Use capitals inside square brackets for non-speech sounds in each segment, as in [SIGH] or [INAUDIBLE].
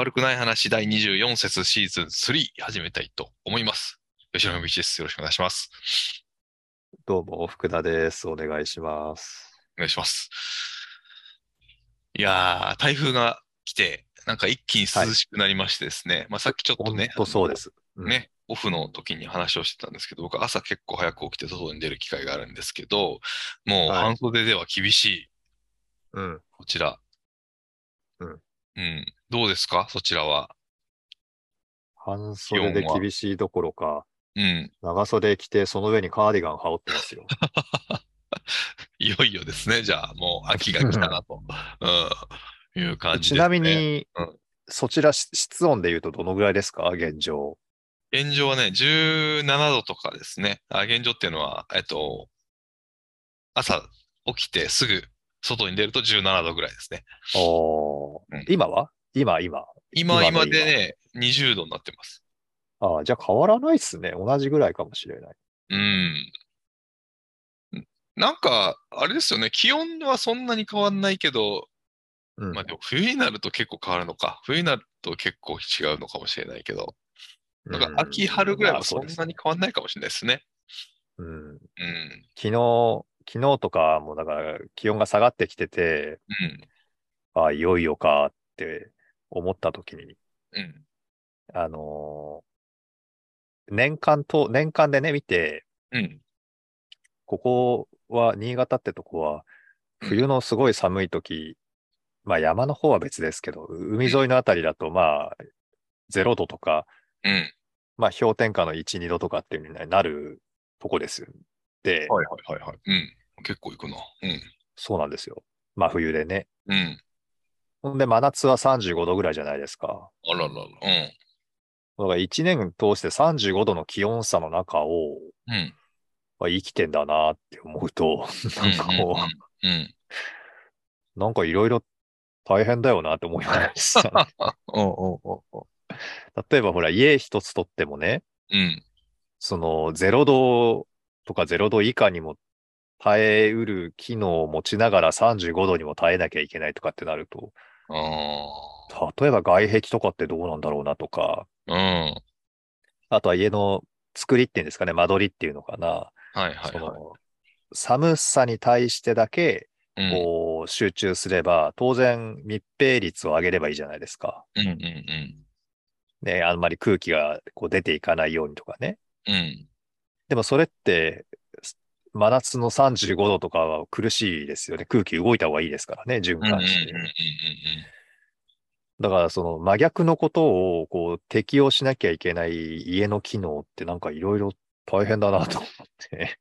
悪くない話第24節シーズン3始めたいと思います。吉野道です。よろしくお願いします。どうも、福田です。お願いします。お願いします。いやー、台風が来て、なんか一気に涼しくなりましてですね。まあさっきちょっと本ね、当そうです。うんね、オフの時に話をしてたんですけど、僕朝結構早く起きて外に出る機会があるんですけど、もうはい半袖では厳しい、うん。こちら。うん。うん。どうですか？そちらは。半袖で厳しいどころか、うん。長袖着て、その上にカーディガン羽織ってますよ。[LAUGHS] いよいよですね。じゃあ、もう秋が来たなと、うん、いう感じですね。ちなみに、うんそちらし室温で言うとどのぐらいですか？現状。現状はね、17度とかですね。あ現状っていうのは、えっと、朝起きてすぐ外に出ると17度ぐらいですね。おーうん今は？今、今。今、今でね、20度になってます。ああ、じゃあ変わらないっすね。同じぐらいかもしれない。うん。なんか、あれですよね。気温はそんなに変わんないけど、うん。まあでも冬になると結構変わるのか。冬になると結構違うのかもしれないけど、なんか秋、春ぐらいはそんなに変わんないかもしれないですね。うん。うん。昨日、昨日とかもだから気温が下がってきてて、うん。ああ、いよいよかって思った時に、うん。あのー年間と、年間でね、見て、うん。ここは、新潟ってとこは、冬のすごい寒い時、まあ山の方は別ですけど、海沿いのあたりだと、まあ、0度とか、うん。まあ氷点下の1、2度とかっていう風になるとこですよ。で、はいはいはいはい。うん。結構行くな。うん。そうなんですよ。真冬でね。うん。ほんで、真夏は35度ぐらいじゃないですか。あららら。うん。だから1年通して35度の気温差の中を、うん。まあ、生きてんだなって思うと、[LAUGHS] なんかこう、うん。うん。[LAUGHS] なんかいろいろ大変だよなって思いました例えばほら、家一つとってもね、うん。その0度とか0度以下にも耐えうる機能を持ちながら35度にも耐えなきゃいけないとかってなると、あ例えば外壁とかってどうなんだろうなとか、あ。うん。あとは家の作りっていうんですかね、間取りっていうのかな。はいはいはい。その寒さに対してだけうん。こう集中すれば、当然密閉率を上げればいいじゃないですか。うんうんね、あんまり空気がこう出ていかないようにとかね。うん。うん。でもそれって、す真夏の35度とかは苦しいですよね。空気動いた方がいいですからね、循環して。だからその真逆のことをこう適用しなきゃいけない家の機能ってなんかいろいろ大変だなと思って。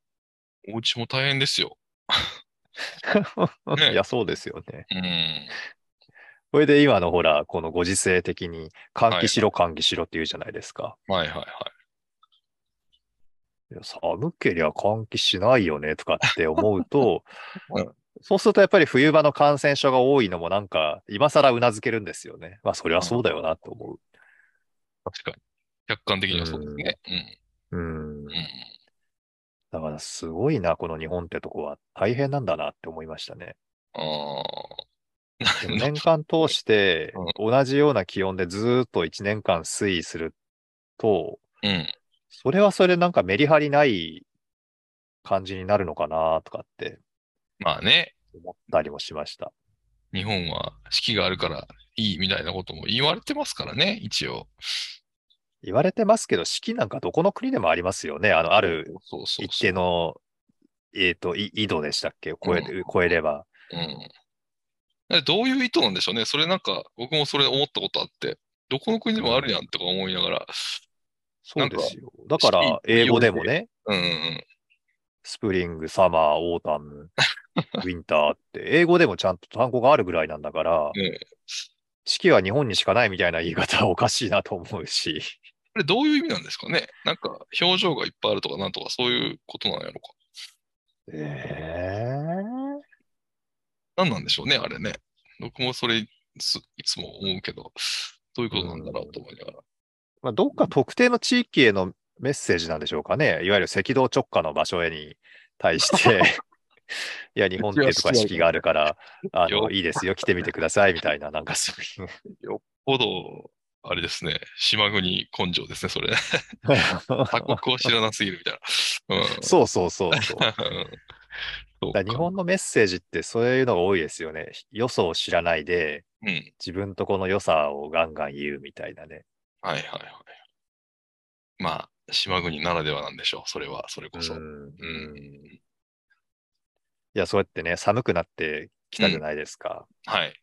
お家も大変ですよ。[LAUGHS] ねいや、そうですよね。うん。それで今のほら、このご時世的に換気しろ換気しろって言うじゃないですか。はいはいはい。寒けりゃ換気しないよねとかって思うとうん、[LAUGHS] そうするとやっぱり冬場の感染症が多いのもなんか今更うなずけるんですよね。まあそれはそうだよなと思確かに。客観的にはそうですね。う。うんうん。うん。。だからすごいな、この日本ってとこは大変なんだなって思いましたね。ああ。[LAUGHS] 年間通して同じような気温でずーっと1年間推移すると、うん。それはそれでなんかメリハリない感じになるのかなとかってまあね、思ったりもしました。日本は四季があるからいいみたいなことも言われてますからね、一応。言われてますけど、四季なんかどこの国でもありますよね。あの、あるそうそうそう。一定の、えっ、と、い緯度でしたっけ？超え,、う超えれば。うん。えどういう意図なんでしょうね。それなんか、僕もそれ思ったことあって、どこの国でもあるやんとか思いながら、そうですよ。だから英語でもね、うんうんspring、summer、autumn、winter [LAUGHS] って、英語でもちゃんと単語があるぐらいなんだから、うん。ね四季は日本にしかないみたいな言い方はおかしいなと思うし、[LAUGHS] これどういう意味なんですかね？なんか、表情がいっぱいあるとかなんとかそういうことなんやろか。え何なんでしょうね、あれね。僕もそれすいつも思うけど、どういうことなんだろうと思いながら。まあ、どっか特定の地域へのメッセージなんでしょうかね。いわゆる赤道直下の場所へに対して、[LAUGHS] いや、日本ってとか四季があるから、あよの、いいですよ、来てみてください、みたいな、なんかそういう。よっぽど、あれですね、島国根性ですね、それ。[LAUGHS] 他国を知らなすぎるみたいな。うん。そうそうそうそう。[LAUGHS] だ日本のメッセージってそういうのが多いですよね。よそを知らないで、うん。自分とこの良さをガンガン言うみたいなね。はいはいはい。まあ、島国ならではなんでしょう、それは、それこそ。ううん。んいや、そうやってね、寒くなってきたじゃないですか。はい。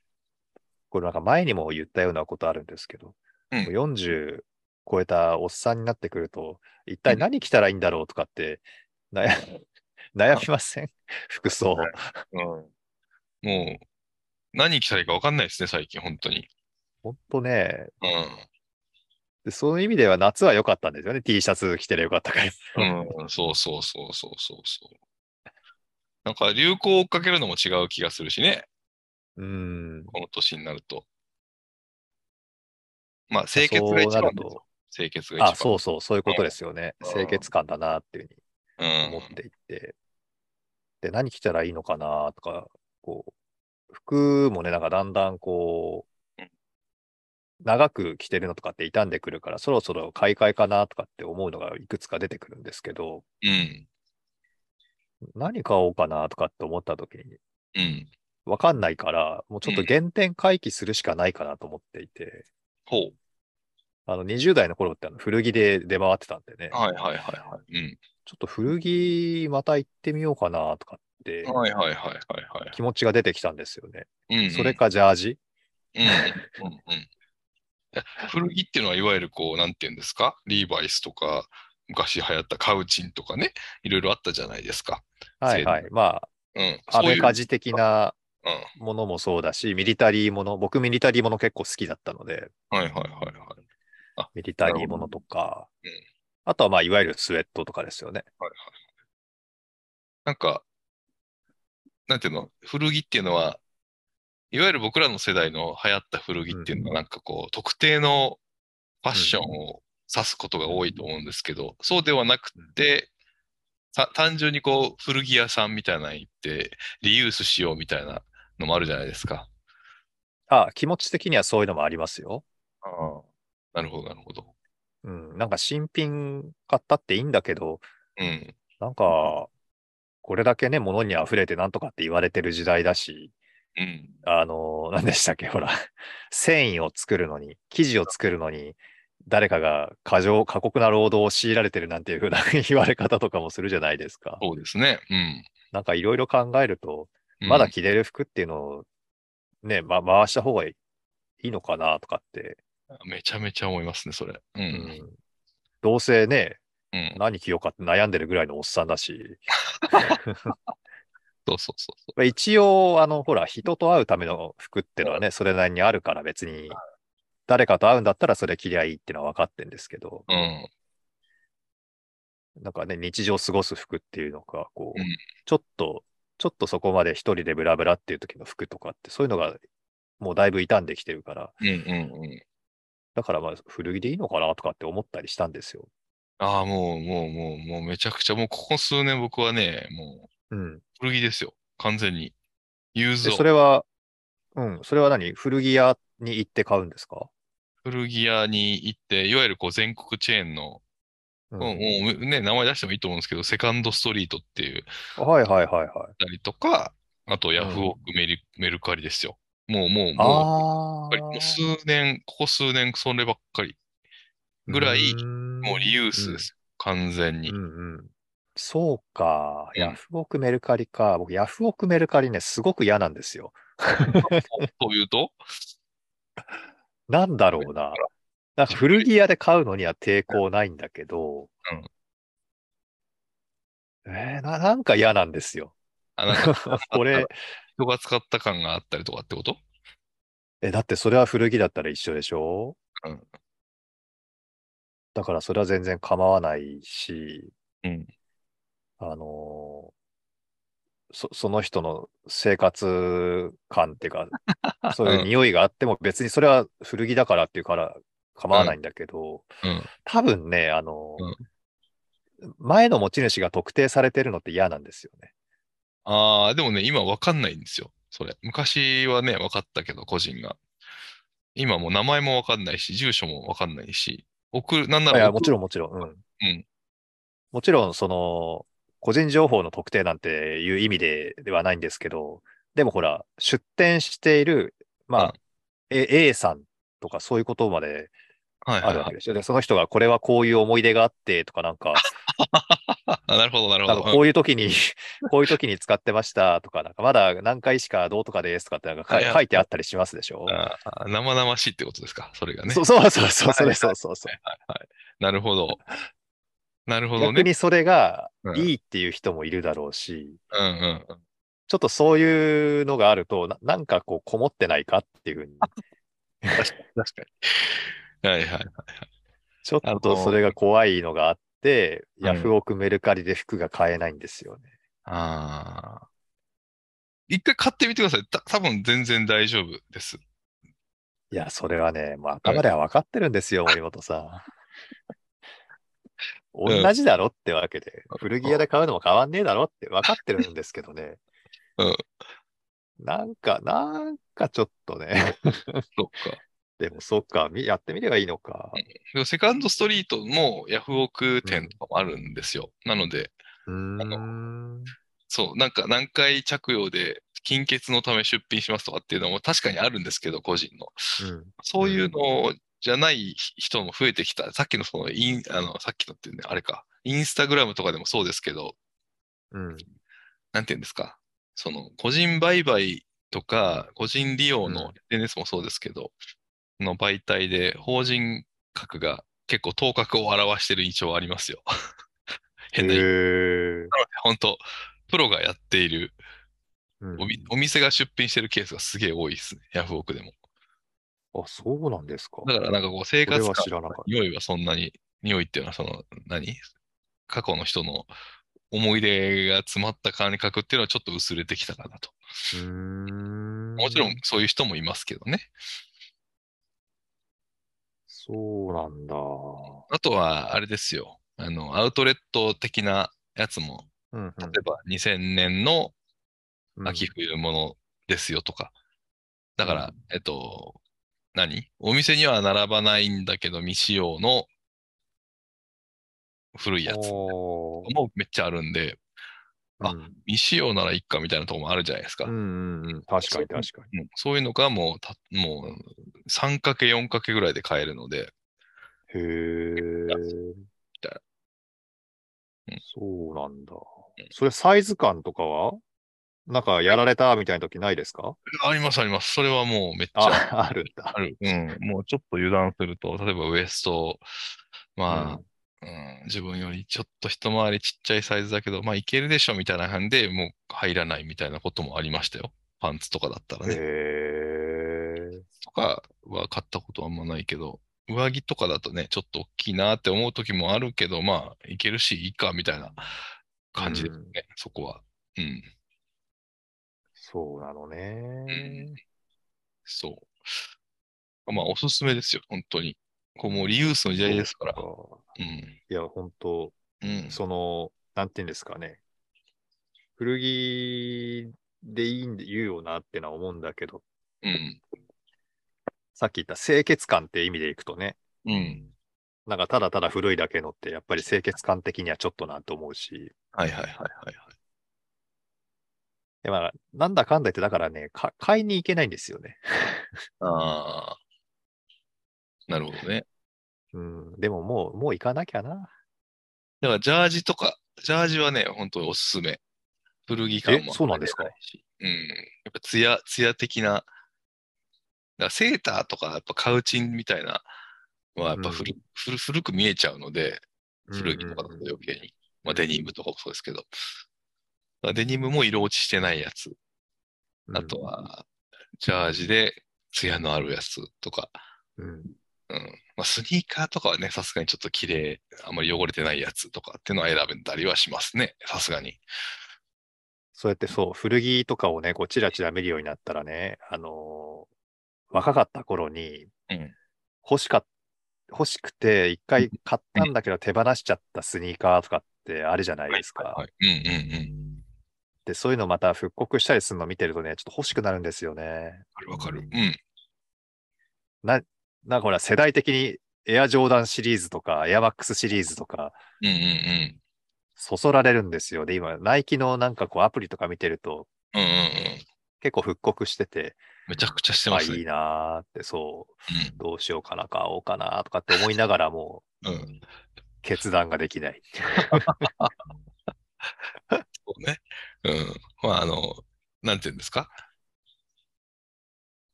これなんか前にも言ったようなことあるんですけど、うんもう40超えたおっさんになってくると、一体何着たらいいんだろうとかって悩 [LAUGHS] 悩みません？[LAUGHS] 服装。はいうん。もう、何着たらいいか分かんないですね、最近、本当に。ほんとね、うん。でそういう意味では夏は良かったんですよね。T シャツ着てりゃよかったから。うん、そうそうそうそうそうそう。なんか流行を追っかけるのも違う気がするしね、うん。この年になると。まあ、清潔が一そうなると番ですよ。清潔が一番。あ、そうそう、そういうことですよね。うん清潔感だなっていうふううん。に思っていて。で、何着たらいいのかなとか、こう、服もね、なんかだんだんこううん、長く着てるのとかって傷んでくるから、そろそろ買い替えかなとかって思うのがいくつか出てくるんですけど、うん。何買おうかなとかって思った時に、うん。わかんないから、もうちょっと原点回帰するしかないかなと思っていて、ほう。あの、20代の頃ってあの古着で出回ってたんでね、はいはいはいはい。ちょっと古着また行ってみようかなとかってうん。はいはいはいはいはい。気持ちが出てきたんですよね。うんうんそれ。かジャージ？うんうんうんうん。え [LAUGHS] 古着っていうのはいわゆるこう、なんていうんですか？リーバイスとか、昔流行ったカウチンとかね、いろいろあったじゃないですか。はいはい。まうん。あ、ういうメカジ的なうん。ものもそうだし、ミリタリーもの、僕ミリタリーもの結構好きだったので、はいはいはいはい。ミリタリーものとかうん、あとはまあ、いわゆるスウェットとかですよね。はいはい。なんか、なんていうの、古着っていうのは、いわゆる僕らの世代の流行った古着っていうのは、なんかこう、特定のファッションを指すことが多いと思うんですけど、そうではなくて、た単純にこう、古着屋さんみたいなの行って、リユースしようみたいなのもあるじゃないですか。あ、気持ち的にはそういうのもありますよ。ああ。なるほど、なるほど。うん。なんか新品買ったっていいんだけど、うん。なんか、これだけね、物に溢れてなんとかって言われてる時代だし、うん。あの、何でしたっけ、ほら、繊維を作るのに、生地を作るのに、誰かが過剰、過酷な労働を強いられてるなんていう風な言われ方とかもするじゃないですか。そうですね。うん。なんかいろいろ考えると、うんまだ着れる服っていうのをね、ま、回した方がいいのかなとかって、めちゃめちゃ思いますね、それ。う。うんん、どうせね、うん。何着ようかって悩んでるぐらいのおっさんだし、[LAUGHS] そうそうそうそまあ一応、あの、ほら、人と会うための服ってのはね、それなりにあるから別に、誰かと会うんだったらそれ着りゃいいっていうのは分かってんですけど、う。うん。なんかね、日常過ごす服っていうのが、こう、うんちょっと、ちょっとそこまで一人でブラブラっていう時の服とかって、そういうのがもうだいぶ傷んできてるから、うんうんうん。だからまあ古着でいいのかなとかって思ったりしたんですよ。ああ、もう、もう、もう、もうめちゃくちゃ、もうここ数年僕はね、もううん。古着ですよ。完全に。ユーズそれは、うん、それは何？古着屋に行って買うんですか？古着屋に行って、いわゆるこう全国チェーンの、ううんもうね、名前出してもいいと思うんですけど、セカンドストリートっていうはいはいはいはい。たりとか、あとヤフオクメル,、メルカリですよ。もう、もう、もう。もう数年、ここ数年、そればっかり。ぐらいもうリユースですよ。完全にう。んうんうんそうか。うんヤフオクメルカリか。僕、ヤフオクメルカリね、すごく嫌なんですよ。[LAUGHS] というと？なんだろうな。なんか古着屋で買うのには抵抗ないんだけど、えーな、なんか嫌なんですよ。あ、なんか、[LAUGHS] これ、人が使った感があったりとかってこと？え、だってそれは古着だったら一緒でしょ？うんだからそれは全然構わないし、うん。あのーそ、その人の生活感っていうか、[LAUGHS] そういう匂いがあっても別にそれは古着だからっていうから構わないんだけど、うん。多分ね、あのー前の持ち主が特定されてるのって嫌なんですよね。ああ、でもね、今わかんないんですよ。それ。昔はね、わかったけど、個人が。今もう名前もわかんないし、住所もわかんないし、送る、なんないらや、送もちろんもちろん。うん。うん。もちろん、その、個人情報の特定なんていう意味でではないんですけど、でもほら、出店している、まあ、A, A さんとかそういうことまではいはいはい。あるわけですよ。で、その人がこれはこういう思い出があってとかなんか、あ [LAUGHS] なるほど、なるほど。こういう時に、[LAUGHS] こういう時に使ってましたとか、なんかまだ何回しかどうとかですとかってなんか書いてあったりしますでしょ？生々しいってことですか、それがね。そうそうそうそう、そはいれそうそうそう。はいはい。なるほど。なるほどね。逆にそれがうんいいっていう人もいるだろうし、うんうんうん。ちょっとそういうのがあると、ななんかこう、こもってないかっていうふうに、確かに。確かに。はいはい。ちょっとそれが怖いのがあって、うんヤフオクメルカリで服が買えないんですよね。ああ。一回買ってみてください。た多分全然大丈夫です。いや、それはね、もう頭では分かってるんですよ、森本さん。うん同じだろってわけで、古着屋で買うのも変わんねえだろって分かってるんですけどね。うんなんか、なんかちょっとね。そっか。でもそっか、みやってみればいいのか。でもセカンドストリートもヤフオク店とかもあるんですよ。なので、うーん。そう、なんか何回着用で金欠のため出品しますとかっていうのも確かにあるんですけど、個人の。うん。そういうのじゃない人も増えてきた。さっきのそのイン、あの、さっきのってね、あれか。インスタグラムとかでもそうですけど、うん。なんていうんですか？その、個人売買とか、個人利用うんの SNS もそうですけど、の媒体で法人格が結構頭角を表してる印象はありますよ。[LAUGHS] 変なへ言いー本当プロがやっているうんお店が出品してるケースがすげえ多いですね。ヤフオクでも。あ、そうなんですか。だからなんかこう生活感は知らなかった。匂いはそんなに、匂いっていうのはその、何？過去の人の思い出が詰まった感覚っていうのはちょっと薄れてきたかなと。うーん。もちろんそういう人もいますけどね。そうなんだ。あとは、あれですよ。あの、アウトレット的なやつも、うんうん例えば2000年のうん秋冬物ですよとか。だから、うんえっと、何？お店には並ばないんだけど未使用の古いやつもめっちゃあるんで、あうん。未使用ならいっかみたいなところもあるじゃないですか。うんうんうん。確かに確かに。うんそういうのがもうた、もう 3×、4× ぐらいで買えるので、へえそうなんだ。それサイズ感とかは？なんかやられたみたいな時ないですか？ありますあります。それはもうめっちゃあ、あるんだあ。る。うん。もうちょっと油断すると、例えばウエスト、まあ、うん、自分よりちょっと一回りちっちゃいサイズだけど、まあいけるでしょみたいな感じで、もう入らないみたいなこともありましたよ。パンツとかだったらへね。えとかは買ったことはあんまないけど、上着とかだとね、ちょっと大きいなって思う時もあるけど、まあ、いけるし、いいかみたいな感じですね、そこは。うん。そうなのね。そう。まあ、おすすめですよ、本当に。こうもうリユースの時代ですから。そううん。いや、本当うん。その、なんていうんですかね。古着でいいんで言うよなってのは思うんだけど、うん。さっき言った清潔感って意味でいくとね、うん。なんかただただ古いだけのって、やっぱり清潔感的にはちょっとなと思うし、はいはいはいはいはい。でまあ、なんだかんだ言って、だからね、か買いに行けないんですよね。[LAUGHS] ああ。なるほどね。うん、でももう、もう行かなきゃな。だから、ジャージとか、ジャージはね、本当におすすめ。古着感もえそうなんですか？うん。やっぱツヤ、ツヤ的な。だセーターとか、やっぱカウチンみたいなのは、やっぱ古,、古古く見えちゃうので、古着とかだと余計に。まあ、デニムとかもそうですけど。デニムも色落ちしてないやつ。うんあと、は、ジャージでツヤのあるやつとか。うん、うん。まあ、スニーカーとかはね、さすがにちょっと綺麗、あんまり汚れてないやつとかっていうのは選べたりはしますね。さすがに。そうやってそう、古着とかをね、こう、チラチラ見るようになったらね、あのー若かった頃に、うん欲しかっ、欲しくて、一回買ったんだけど手放しちゃったスニーカーとかってあるじゃないですか。はい。うんうんうん。で、そういうのまた復刻したりするの見てるとね、ちょっと欲しくなるんですよね。わかるわかる。うん。な、なんかほら、世代的にエアジョーダンシリーズとか、エアマックスシリーズとか、うんうんうん。そそられるんですよ。で、今、ナイキのなんかこうアプリとか見てると、うんうんうん。結構復刻してて、めちゃくちゃしてあ、ますね。いいなーって、そう、どうしようかな、買おうかなとかって思いながらも、うん。うん。決断ができない。[LAUGHS] そうね。うん。まあ、あの、なんていうんですか？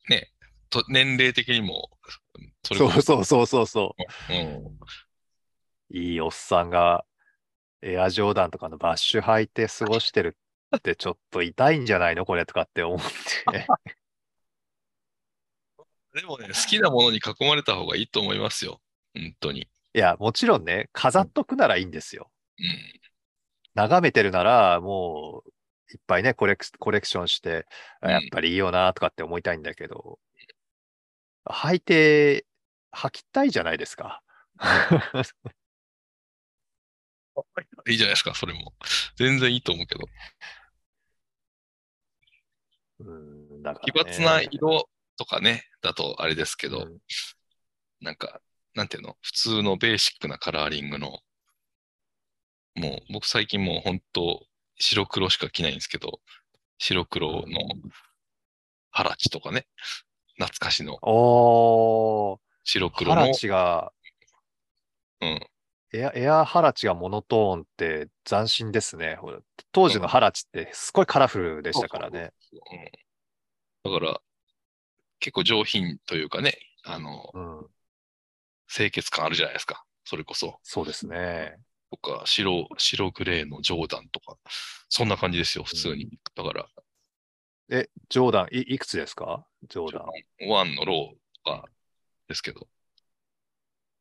ね。と、年齢的にも、それそこそ、うそうそうそうそうん。う。いいおっさんが、エアジョーダンとかのバッシュ履いて過ごしてるってちょっと痛いんじゃないのこれとかって思って。[LAUGHS] でもね、好きなものに囲まれた方がいいと思いますよ。本当に。いや、もちろんね、飾っとくならいいんですよ。うん。眺めてるなら、もう、いっぱいね、コレクコレクションして、やっぱりいいよなとかって思いたいんだけど、履いて、履きたいじゃないですか。[LAUGHS] いいじゃないですか、それも。全然いいと思うけど。うん、だか奇らね抜な色とかね、だとあれですけど、うんなんか、なんていうの、普通のベーシックなカラーリングの、もう僕最近もう本当白黒しか着ないんですけど、白黒のハラチとかね、懐かしのおー、ハラ白黒の、チが、うん、エアエアハラチがモノトーンって斬新ですね。当時のハラチってすごいカラフルでしたからね。うん。だから、結構上品というかね、あの、うん、清潔感あるじゃないですか。それこそ。そうですね。とか、白、白グレーのジョーダンとか、そんな感じですよ、普通に。だから、え、ジョーダン、いいくつですか？ジョーダン。ワンのローとかですけど、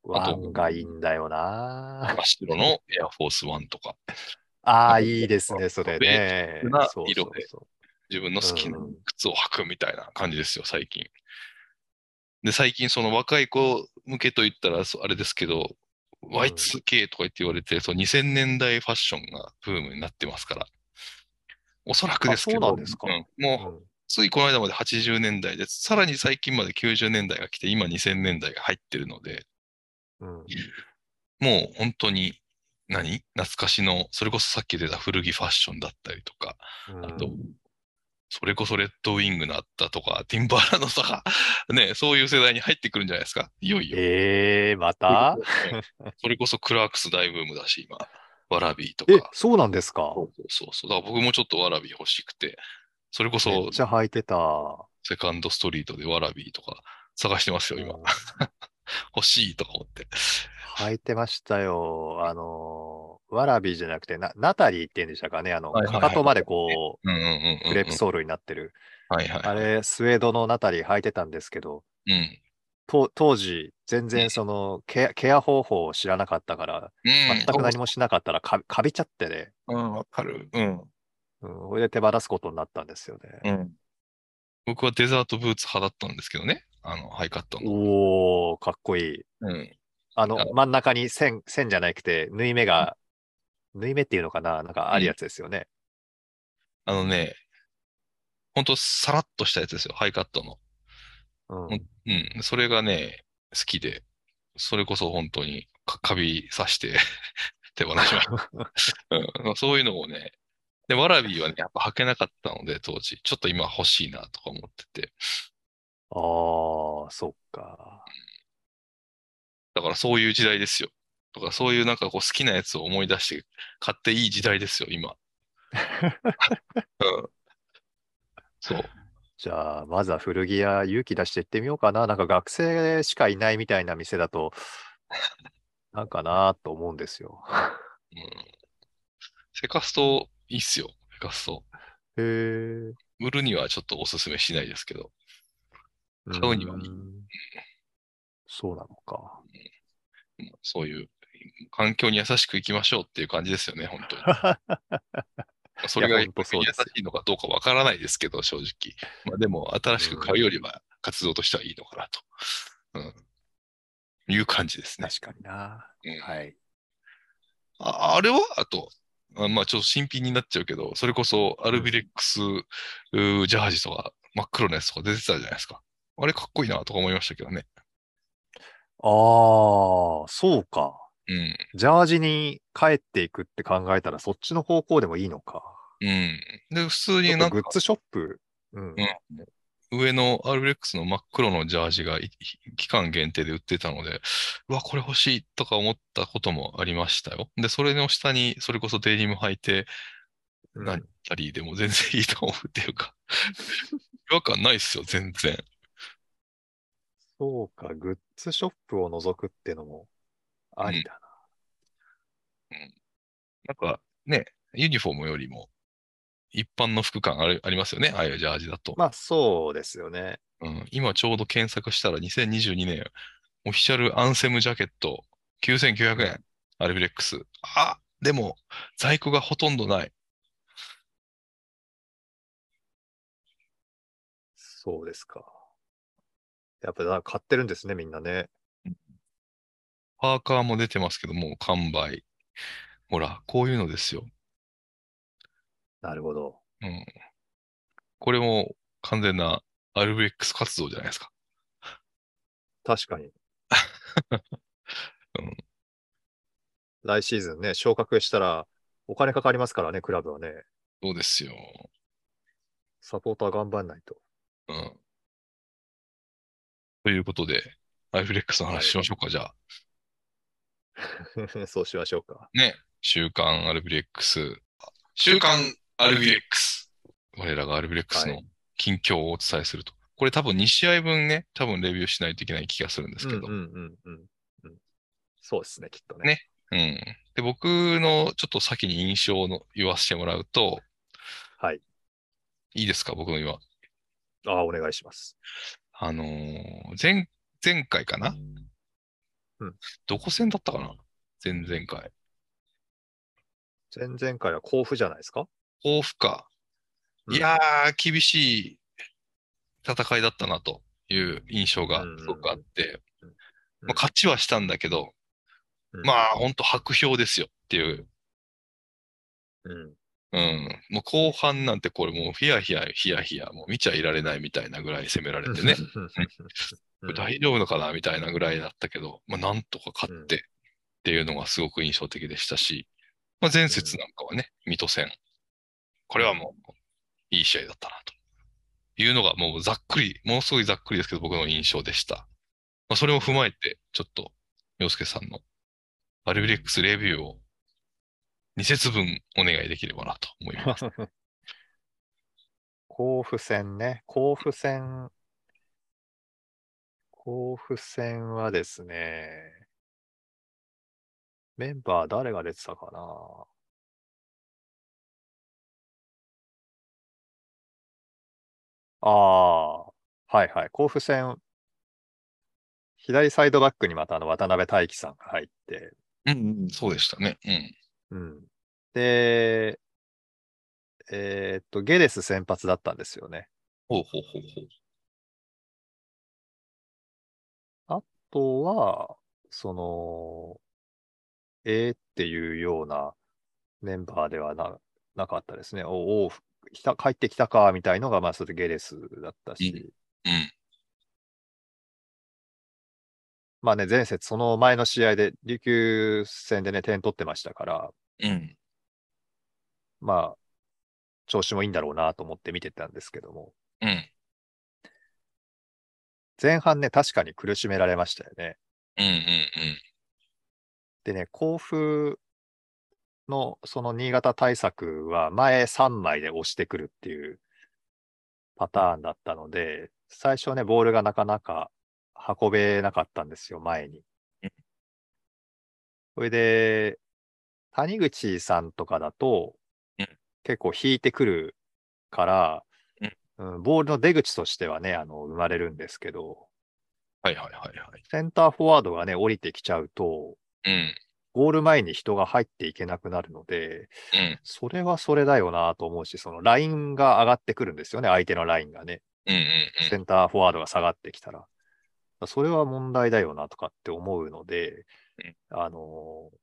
ワンがいいんだよな。真っ白のエアフォースワンとか、ああ、あいいですね、それベねー。な色で自分の好きなうん靴を履くみたいな感じですよ、最近。で、最近その若い子向けと言ったら、あれですけど、Y2K とか言って言われて、そう2000年代ファッションがブームになってますから。おそらくですけど、うなんもううん。ついこの間まで80年代で、さらに最近まで90年代が来て、今2000年代が入ってるので、うん。もう本当に何、懐かしの、それこそさっき出た古着ファッションだったりとか、うん。あと、それこそレッドウィングのあったとか、ティンバーランドとか、[LAUGHS] ね、そういう世代に入ってくるんじゃないですか。いよいよ。ええまた？それこそ Clarks 大ブームだし、今。ワラビーとえか、。そうなんですか？そうそうそう。だから僕もちょっとワラビー欲しくて、それこそめっちゃ履いてた。セカンドストリートでワラビーとか探してますよ、今。うん [LAUGHS] 欲しいとか思って。履いてましたよ。あの、ワラビーじゃなくて、なナタリーって言うんでしたかね。あの、はいはいはいかかとまでこう。クレープソールになってる。はいはい。あれ、スウェードのナタリー履いてたんですけど、うん。と当時、全然そのケア、ケア方法を知らなかったから、うん。全く何もしなかったらかかびちゃってね。うん、わかる。うん。うん、それで手放すことになったんですよね。うん。僕はデザートブーツ派だったんですけどね。あの、ハイカットの。おー、かっこいい。うん。あのあ、真ん中に線、線じゃなくて、縫い目が、縫い目っていうのかな？なんかあるやつですよね。あのね、ほんとさらっとしたやつですよ。ハイカットの。うん。うん。それがね、好きで、それこそ本当にかカビさして [LAUGHS] 手放しました。[LAUGHS] うん。そういうのをね、で、ワラビーはね、やっぱ履けなかったので、当時。ちょっと今欲しいなとか思ってて。ああ、そっか。だからそういう時代ですよ。だからそういうなんかこう好きなやつを思い出して買っていい時代ですよ、今。[LAUGHS] うん。そう。じゃあ、まずは古着屋勇気出して行ってみようかな。なんか学生しかいないみたいな店だと、なんかなと思うんですよ。うん。セカストいいっすよ、セカスト。へえ。売るにはちょっとおすすめしないですけど。買うにはいいんそうなのか。うんそういう環境に優しくいきましょうっていう感じですよね、本当に。[LAUGHS] それが優しいのかどうかわからないですけど、正直。まあでも、新しく買うよりは活動としてはいいのかなと。うん。いう感じですね。確かにな。うんはい。ああれはあと、あまあちょっと新品になっちゃうけど、それこそアルビレックス、うージャージとか真っ黒なやつとか出てたじゃないですか。あれかっこいいなとか思いましたけどね。ああ、そうか。うん。ジャージに帰っていくって考えたら、そっちの方向でもいいのか。うん。で、普通になんかグッズショップ？うん。上のアルビレックスの真っ黒のジャージがい期間限定で売ってたので、うわ、これ欲しいとか思ったこともありましたよ。で、それの下にそれこそデニム履いて、うん何たりでも全然いいと思うっていうか、[LAUGHS] 違和感ないっすよ、全然。そうか、グッズショップを覗くってのもありだなんかね、ユニフォームよりも一般の服感あるありますよね、ああいうジャージだと。な。まあ、そうですよね。うん、今ちょうど検索したら2022年オフィシャルアンセムジャケット9900円、アルビレックス。あ、でも在庫がほとんどない。そうですか。やっぱだ買ってるんですね、みんなね。パーカーも出てますけどもう完売。ほら、こういうのですよ。なるほど。うん。これも完全なアルビレックス活動じゃないですか。確かに。[LAUGHS] うん来シーズンね、昇格したらお金かかりますからね、クラブはね。そうですよ。サポーター頑張んないと。うん。ということで、アルビレックスの話しましょうか、じゃあ。[LAUGHS] そうしましょうか。ね、週刊アルビレックス。週刊アルビレックス。我らがアルビレックスのはい近況をお伝えすると。これ多分2試合分ね、多分レビューしないといけない気がするんですけど。うんうんうんうんうん。そうですね、きっとね。ねうん。で、僕のちょっと先に印象の言わせてもらうと、はい。いいですか、僕の今。ああ、お願いします。あのー前、前回かな？うんどこ戦だったかな？前々回。前々回は甲府じゃないですか？甲府か。うんいやー、厳しい戦いだったなという印象がすごくあって、うんまあ、勝ちはしたんだけど、うんまあ、ほんと白氷ですよっていう。うん。うん。もう後半なんてこれもうヒヤヒヤ、ヒヤヒヤ、もう見ちゃいられないみたいなぐらい攻められてね。[LAUGHS] 大丈夫のかなみたいなぐらいだったけど、まあ、なんとか勝ってっていうのがすごく印象的でしたし、まあ、前節なんかはね、水戸戦。これはもう、いい試合だったなと。いうのがもうざっくり、ものすごいざっくりですけど僕の印象でした。まあ、それを踏まえて、ちょっと、洋介さんのアルビレックスレビューを2節分お願いできればなと思います。[LAUGHS] 甲府戦ね。甲府戦。甲府戦はですね、メンバー誰が出てたかな？ああ、はいはい。甲府戦、左サイドバックにまたあの渡辺大輝さんが入って、うん、うん、そうでしたね。うん。うん。で、えーっと、ゲレス先発だったんですよね。ほうほうほうほう。とは、その、えーっていうようなメンバーではななかったですね。おお、来た帰ってきたかみたいのが、まあ、それでゲレスだったし、うん。まあね、前節、その前の試合で、琉球戦でね、点取ってましたから、うん。まあ、調子もいいんだろうなと思って見てたんですけども、うん。前半ね、確かに苦しめられましたよね。うん。うん。でね、甲府のその新潟対策は前3枚で押してくるっていうパターンだったので、最初ね、ボールがなかなか運べなかったんですよ、前にうん。それで、谷口さんとかだとうん、結構引いてくるから、うんボールの出口としてはね、あの、生まれるんですけど、はいはいはいはい。センターフォワードがね、降りてきちゃうと、うん。ゴール前に人が入っていけなくなるので、うん。それはそれだよなと思うし、そのラインが上がってくるんですよね、相手のラインがね。うん。うん。センターフォワードが下がってきたら。それは問題だよなとかって思うので、あのー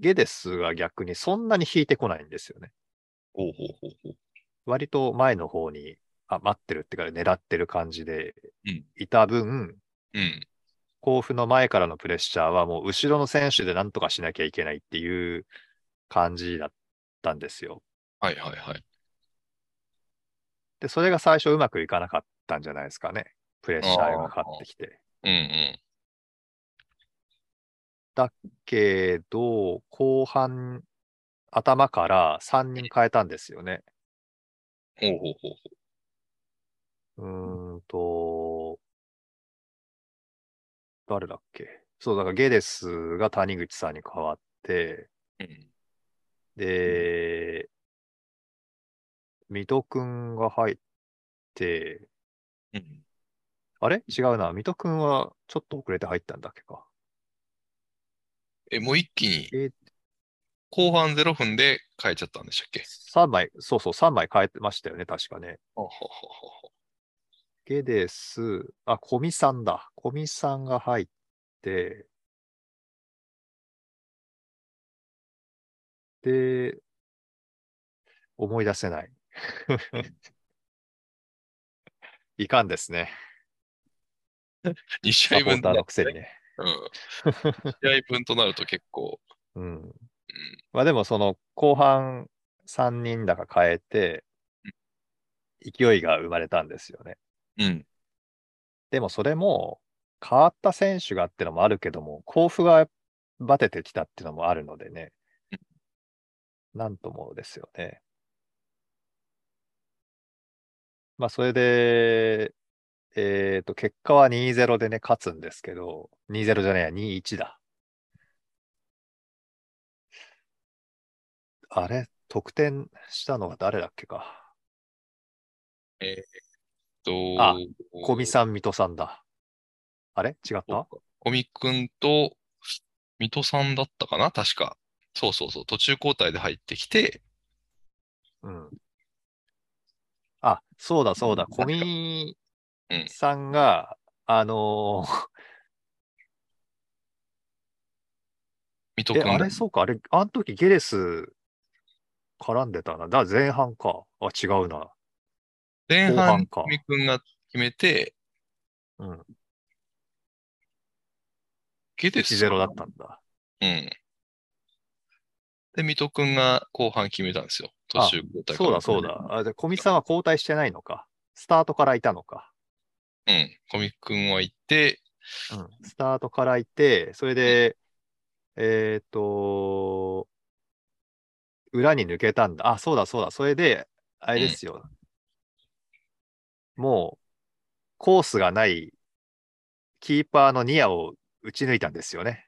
ゲデスが逆にそんなに引いてこないんですよね。ほうほうほうほう。割と前の方にあ待ってるっていうか狙ってる感じでうんいた分、うん。甲府の前からのプレッシャーはもう後ろの選手で何とかしなきゃいけないっていう感じだったんですよ。はいはいはい。で、それが最初うまくいかなかったんじゃないですかね。プレッシャーがかかってきて。うんうん。けど、後半、頭から3人変えたんですよね。ほうほうほうほうーんと、誰だっけ？そう、だからゲデスが谷口さんに変わって、う。うん。で、水戸くんが入って、うん。あれ？違うな。水戸くんはちょっと遅れて入ったんだっけか。え、もう一気にえ後半0分で変えちゃったんでしたっけ？3枚、そうそう、3枚変えてましたよね、確かね。ほうほうほうほゲデス、あ、小見さんだ。小見さんが入って、で、思い出せない。[LAUGHS] いかんですね。う。2試合分。うん。試合分となると結構、うん。まあでもその後半3人だか変えて、勢いが生まれたんですよね。うん。でもそれも変わった選手がってのもあるけども、甲府がバテてきたっていうのもあるのでね。なんともですよね。まあそれで、えっと、結果は2-0でね、勝つんですけど、2-0じゃねえや、2-1だ。あれ、得点したのは誰だっけか。と、あ小見さん、水戸さんだ。あれ？違った？小見くんと、水戸さんだったかな？確か。そうそうそう。途中交代で入ってきて、うん。あ、そうだそうだ。うん小見うんさんが、あのーえ、水戸くんがあれ、そうか、あれ、あの時ゲレス絡んでたな。だ、前半か。あ、違うな。前半、か小見くんが決めて、うん。ゲデス1-0だったんだ。うん。で、水戸くんが後半決めたんですよ。途中交代そうだそうだ。あ、で、小見さんは交代してないのか。スタートからいたのか。うん。小見くんは行って、うん。スタートからいて、それで、えっと、裏に抜けたんだ。あ、そうだそうだ。それで、あれですよ。もう、コースがない、キーパーのニアを打ち抜いたんですよね。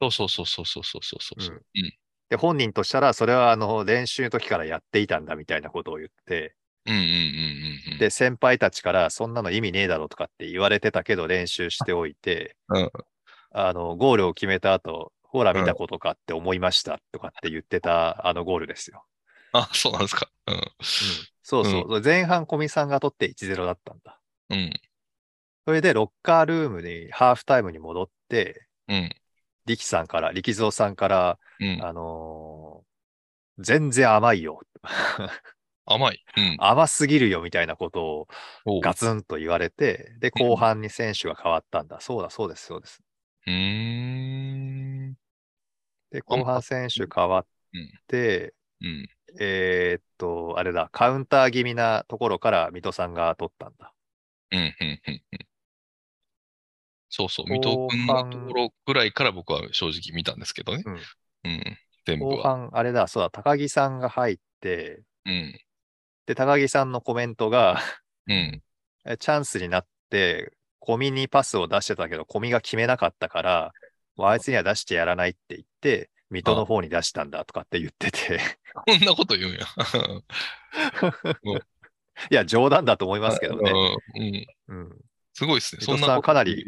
そうそうそうそうそうそうそうそう。うん。で、本人としたら、それはあの、練習の時からやっていたんだみたいなことを言って。で、先輩たちから、そんなの意味ねえだろとかって言われてたけど、練習しておいて、うんあの、ゴールを決めた後、ほら見たことかって思いましたとかって言ってたあのゴールですよ。あ、そうなんですか。うん。そうそう。前半小見さんが取って1-0だったんだ。うん。それでロッカールームにハーフタイムに戻って、うん。力さんから、力蔵さんから、うん。あのー全然甘いよ。甘い。うん。甘すぎるよみたいなことをガツンと言われて、で、後半に選手が変わったんだ。そうだ、そうです、そうです。うーん。で、後半選手変わって、うん。えーっと、あれだ、カウンター気味なところから水戸さんが取ったんだ。うん。うん。うん。うん。そうそう。水戸くんのところぐらいから僕は正直見たんですけどね。うんうん。全部後は。半、あれだ、そうだ、高木さんが入って、うん。で、高木さんのコメントが、うん。えチャンスになって、コミにパスを出してたけど、コミが決めなかったから、あいつには出してやらないって言って、水戸の方に出したんだとかって言ってて、[LAUGHS] こんなこと言うんや。[LAUGHS] いや、冗談だと思いますけどね。うん。うん。うん。すごいですね。そんなかなり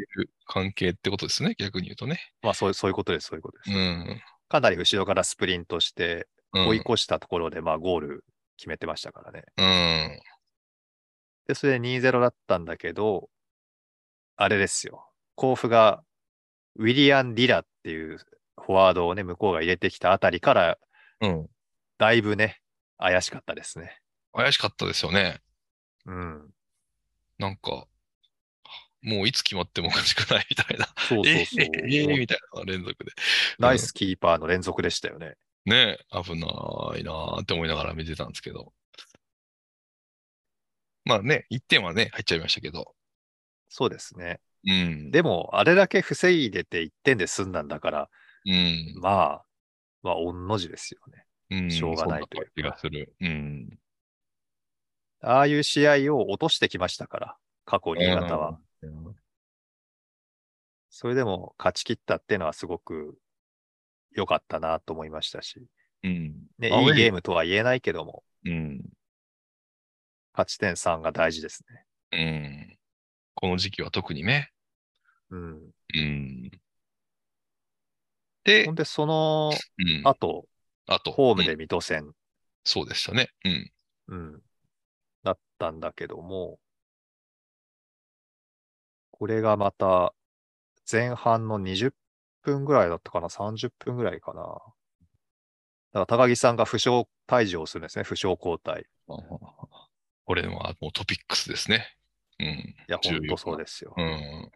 関係ってことですね。逆に言うとね。まあ、そうそういうことです、そういうことです。うん。かなり後ろからスプリントして、うん。追い越したところで、まあ、ゴール決めてましたからね。うん。で、それで2-0だったんだけど、あれですよ。甲府が、ウィリアン・ディラっていうフォワードをね、向こうが入れてきたあたりから、うん。だいぶね、怪しかったですね。怪しかったですよね。うん。なんか、もういつ決まってもおかしくないみたいな。そうそうそう。[LAUGHS] えー、えーみたいな連続で。ナイスキーパーの連続でしたよね。ね危ないなーって思いながら見てたんですけど。まあね、1点はね、入っちゃいましたけど。そうですね。うん。でも、あれだけ防いでて1点で済んだんだから、うん。まあ、まあ、御の字ですよね。うん、しょうがないという気がする。うん。ああいう試合を落としてきましたから、過去新潟は。うん。それでも勝ち切ったっていうのはすごく良かったなと思いましたし、うん。ね、いいゲームとは言えないけども、うん。勝ち点3が大事ですね。うん。この時期は特にね。うん。うん。でほん、で、そのうん。後、あと、ホームでうん水戸戦、そうでしたね。うん。うん、だったんだけども、これがまた前半の20分ぐらいだったかな、30分ぐらいかな。だから高木さんが負傷退場するんですね、負傷交代。これはもうトピックスですね。うん。いや、ほんとそうですよ。うん。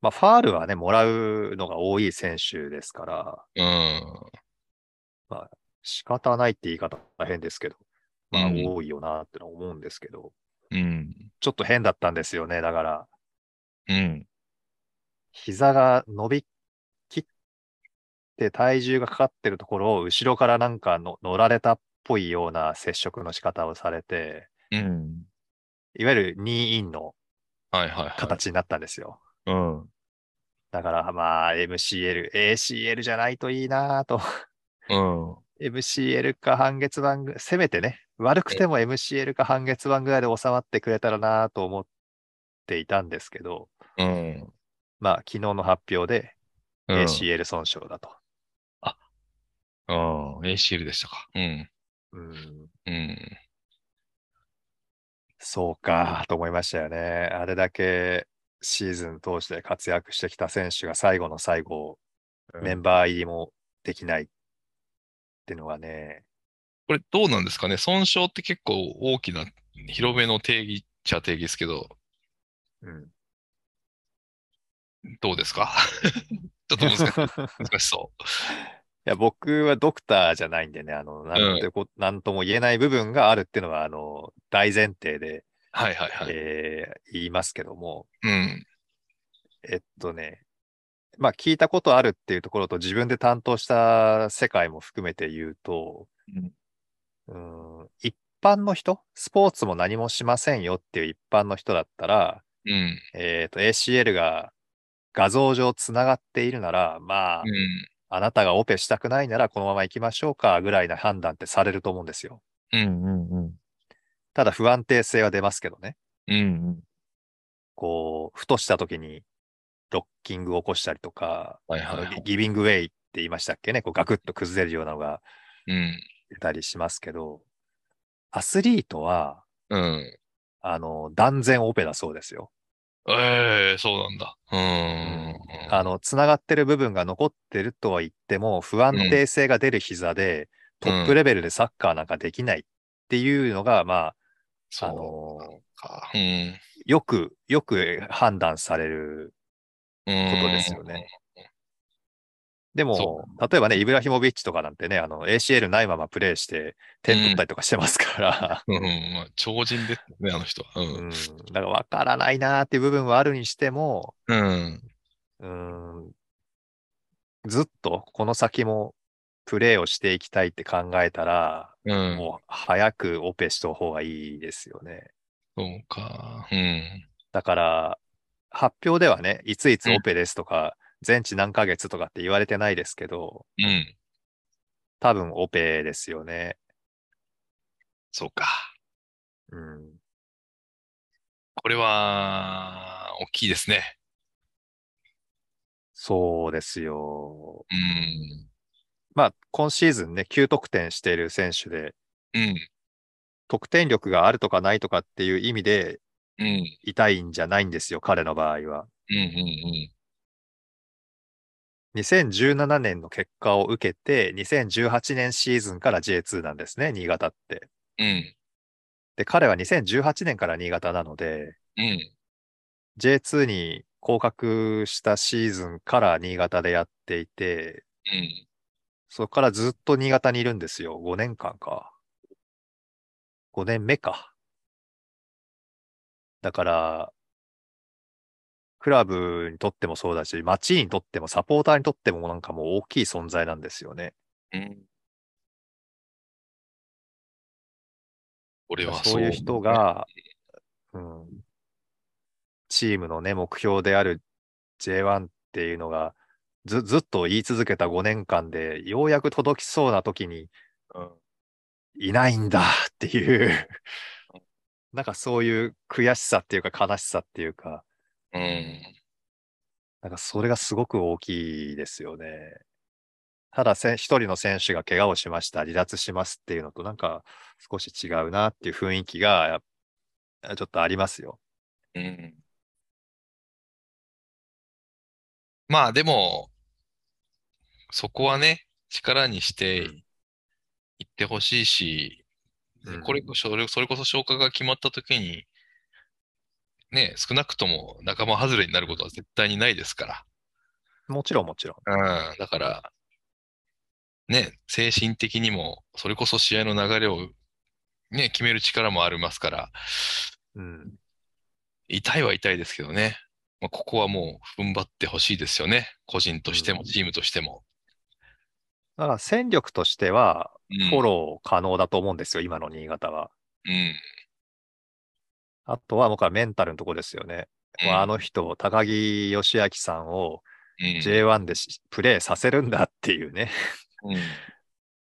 まあ、ファールはね、もらうのが多い選手ですから、うん。仕方ないって言い方は変ですけど、まあ、うん多いよなってのは思うんですけど、うん。ちょっと変だったんですよね。だから、うん。膝が伸びきって体重がかかってるところを後ろからなんかの乗られたっぽいような接触の仕方をされて、うん。いわゆるニーインの。形になったんですよ。うん。だからまあ MCL、ACL じゃないといいなぁと。うん。MCL か半月板ぐ、せめてね、悪くても MCL か半月板ぐらいで収まってくれたらなぁと思っていたんですけど、うん。まあ昨日の発表でうん ACL 損傷だと。うん。ACL でしたか。うん。うんうん。そうか、と思いましたよね。あれだけシーズン通して活躍してきた選手が最後の最後、メンバー入りもできないっていうのはね、これどうなんですかね？損傷って結構大きな、広めの定義っちゃ定義ですけど、うん。どうですか？[LAUGHS] ちょっと難し [LAUGHS] そいや、僕はドクターじゃないんでね、あの、なんてこ、なんとも言えない部分があるっていうのは、あの、大前提で、う。はいはいはい。えー言いますけども、うん。えっとね、まあ、聞いたことあるっていうところと自分で担当した世界も含めて言うと、うん、一般の人、スポーツも何もしませんよっていう一般の人だったら、うん。えっと、ACL が画像上つながっているなら、まあ、うん。あなたがオペしたくないならこのまま行きましょうかぐらいな判断ってされると思うんですよ。うん。うん。うん。ただ不安定性は出ますけどね。うん。こう、ふとした時にロッキングを起こしたりとか、はいはいはい。ギビングウェイって言いましたっけね、こうガクッと崩れるようなのがうん。出たりしますけど、アスリートは、うん。あの、断然オペだそうですよ。ええそうなんだ。うーん。あの、つながってる部分が残ってるとは言っても、不安定性が出る膝で、トップレベルでサッカーなんかできないっていうのが、まあ、あのか。うん。よく、よく判断されるうんことですよね。でもそ、例えばね、イブラヒモビッチとかなんてね、あの、ACL ないままプレーして、点取ったりとかしてますから、うん。まあ、超人ですね、あの人は。う。うんん、だから分からないなーっていう部分はあるにしても、うん。うん、ずっとこの先もプレーをしていきたいって考えたら、うん。もう早くオペした方がいいですよね。そうか。うん。だから、発表ではね、いついつオペですとか、全治何ヶ月とかって言われてないですけど、うん。多分オペですよね。そうか。うん。これは、大きいですね。そうですよ。うん。まあ、今シーズンね、9得点している選手で、うん。得点力があるとかないとかっていう意味でうん。痛いんじゃないんですよ、彼の場合は。うん。うん。2017年の結果を受けて、2018年シーズンから J2 なんですね、新潟って。うん。で、彼は2018年から新潟なので、うん。J2 に降格したシーズンから新潟でやっていて、うん。そこからずっと新潟にいるんですよ。5年間か。5年目か。だから、クラブにとってもそうだし、街にとってもサポーターにとってもなんかもう大きい存在なんですよね。うん。俺はそういう人が、うん、チームのね、目標である J1 っていうのがず、ずっと言い続けた5年間で、ようやく届きそうな時にうん。いないんだっていう、なんかそういう悔しさっていうか悲しさっていうか、うん。なんかそれがすごく大きいですよね。ただせ、一人の選手が怪我をしました、離脱しますっていうのと、なんか少し違うなっていう雰囲気が、やちょっとありますよ。うん。まあでも、そこはね、力にしてうんいってほしいし、うんこれこそ、それそれこそ消化が決まった時に、ね、少なくとも仲間外れになることは絶対にないですから。もちろんもちろん。うん、だから、ね、精神的にも、それこそ試合の流れをね、決める力もありますから、うん。痛いは痛いですけどね。まあ、ここはもう踏ん張ってほしいですよね。個人としても、うんチームとしても。だから戦力としては、うんフォロー可能だと思うんですよ、今の新潟は。うん。あとは僕はメンタルのとこですよね。うんまああの人、高木義明さんをうん。J1 でしプレーさせるんだっていうね、うん。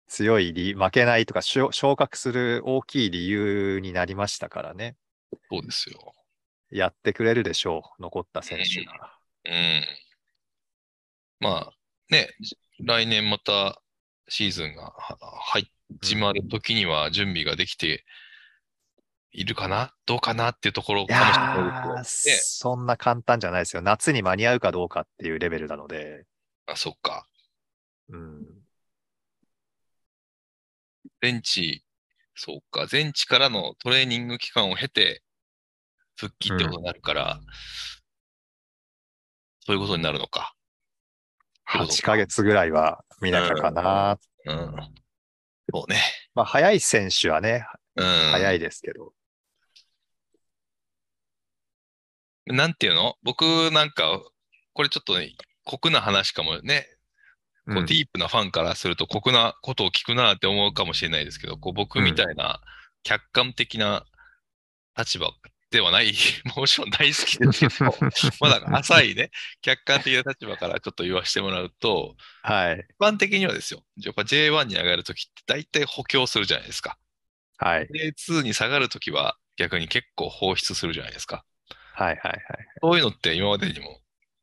強い理、負けないとか、昇格する大きい理由になりましたからね。そうですよ。やってくれるでしょう、残った選手が。うん。まあ、ね、来年またシーズンが始まる時には準備ができているかな？どうかなっていうところいかもしれないですよね。そんな簡単じゃないですよ。夏に間に合うかどうかっていうレベルなので。あ、そっか。うん。全治、そうか。全治からのトレーニング期間を経て復帰ってことになるから、そういうことになるのか。そういうこと8ヶ月ぐらいは見なきゃかな。うん。そうね。まあ、早い選手はね、うん。早いですけど。なんていうの？僕なんか、これちょっとね、酷な話かもね、こううんディープなファンからすると酷なことを聞くなって思うかもしれないですけど、こう僕みたいな客観的な立場ではない、もちろん大好きですけど、[LAUGHS] まだ浅いね、客観的な立場からちょっと言わせてもらうと、はい。一般的にはですよ、やっぱ J1 に上がるときって大体補強するじゃないですか。はい。J2 に下がるときは逆に結構放出するじゃないですか。はい。はい。はい。そういうのって今までにも、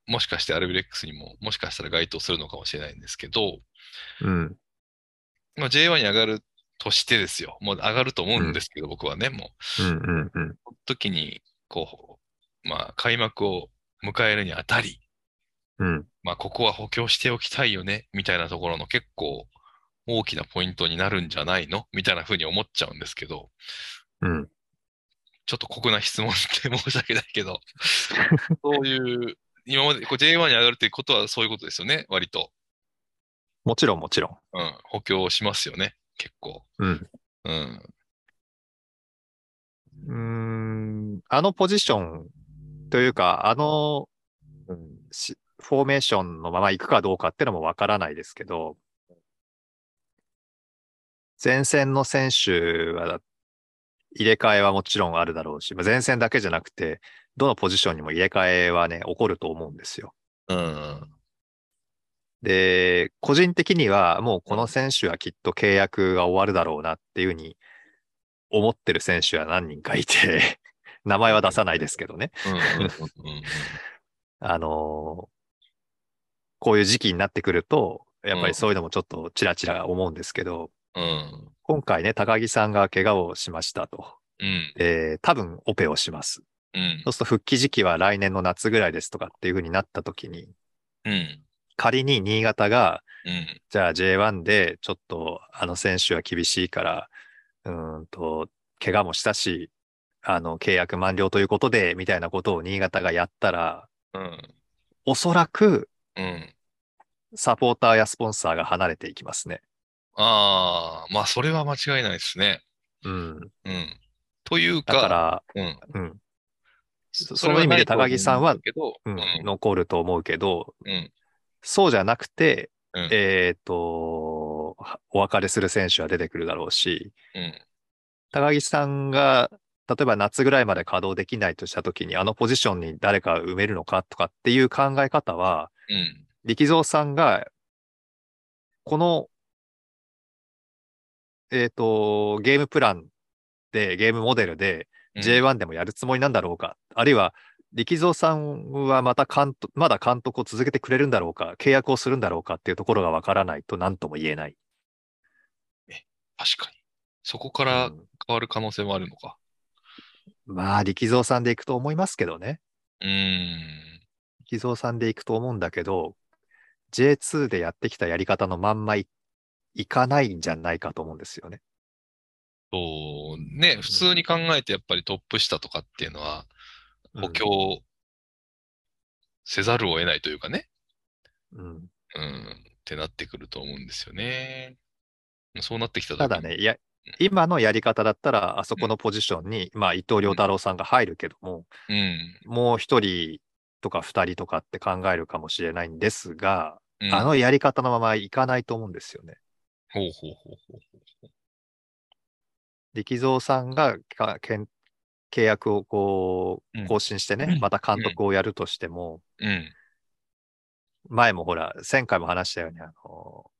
もしかしてアルビレックスにも、もしかしたら該当するのかもしれないんですけど、うん。まあ、J1 に上がるとしてですよ。もう上がると思うんですけど、僕はね、もう、うん。うん。うん。その時に、こう、まあ、開幕を迎えるにあたり、うん。まあ、ここは補強しておきたいよね、みたいなところの結構大きなポイントになるんじゃないの？みたいな風に思っちゃうんですけど、うん。ちょっと酷な質問って申し訳ないけど、そういう、今までこう J1 に上がるっていうことはそういうことですよね、割と。もちろん、もちろん。うん、補強しますよね、結構。うん。うん。うーん。あのポジションというか、あの、しフォーメーションのまま行くかどうかっていうのもわからないですけど、前線の選手は入れ替えはもちろんあるだろうし、まあ、前線だけじゃなくて、どのポジションにも入れ替えはね、起こると思うんですよ。うん。で、個人的にはもうこの選手はきっと契約が終わるだろうなっていうふうに思ってる選手は何人かいて、[LAUGHS] 名前は出さないですけどね。あのーこういう時期になってくると、やっぱりそういうのもちょっとちらちら思うんですけど、うん。今回ね、高木さんが怪我をしましたと。うん。えー多分オペをします。うん。そうすると復帰時期は来年の夏ぐらいですとかっていう風になった時に、うん。仮に新潟が、うん。じゃあ J1 でちょっとあの選手は厳しいから、うーんと、怪我もしたし、あの、契約満了ということで、みたいなことを新潟がやったら、うん。おそらくうん。サポーターやスポンサーが離れていきますね。ああ、まあ、それは間違いないですね。うん。うん。というか、だから、うん。うん。そその意味で高木さんはううんん。残ると思うけど、うん。そうじゃなくて、うんえっ、と、はお別れする選手は出てくるだろうし、うん。高木さんが、例えば夏ぐらいまで稼働できないとしたときに、あのポジションに誰か埋めるのかとかっていう考え方は、うん。力蔵さんが、この、えっ、と、ゲームプランで、ゲームモデルで、うん J1 でもやるつもりなんだろうか、あるいは、力蔵さんはまた監督、まだ監督を続けてくれるんだろうか、契約をするんだろうかっていうところがわからないと何とも言えない。確かに。そこからうん変わる可能性もあるのか。まあ、力蔵さんでいくと思いますけどね。うーん。力蔵さんでいくと思うんだけど、J2 でやってきたやり方のまんまいいかないんじゃないかと思うんですよね。そう、ね、普通に考えてやっぱりトップ下とかっていうのはうん補強せざるを得ないというかね、うんうん、ってなってくると思うんですよね。そうなってきた時ただね、いや、今のやり方だったら、あそこのポジションに、まあ、伊藤良太郎さんが入るけども、うん、もう一人とか二人とかって考えるかもしれないんですが、うん。あのやり方のままいかないと思うんですよね。ほうほうほうほう。力蔵さんがかけん契約をこう更新してね、うん。また監督をやるとしても、うん、前もほら、前回も話したように、あの、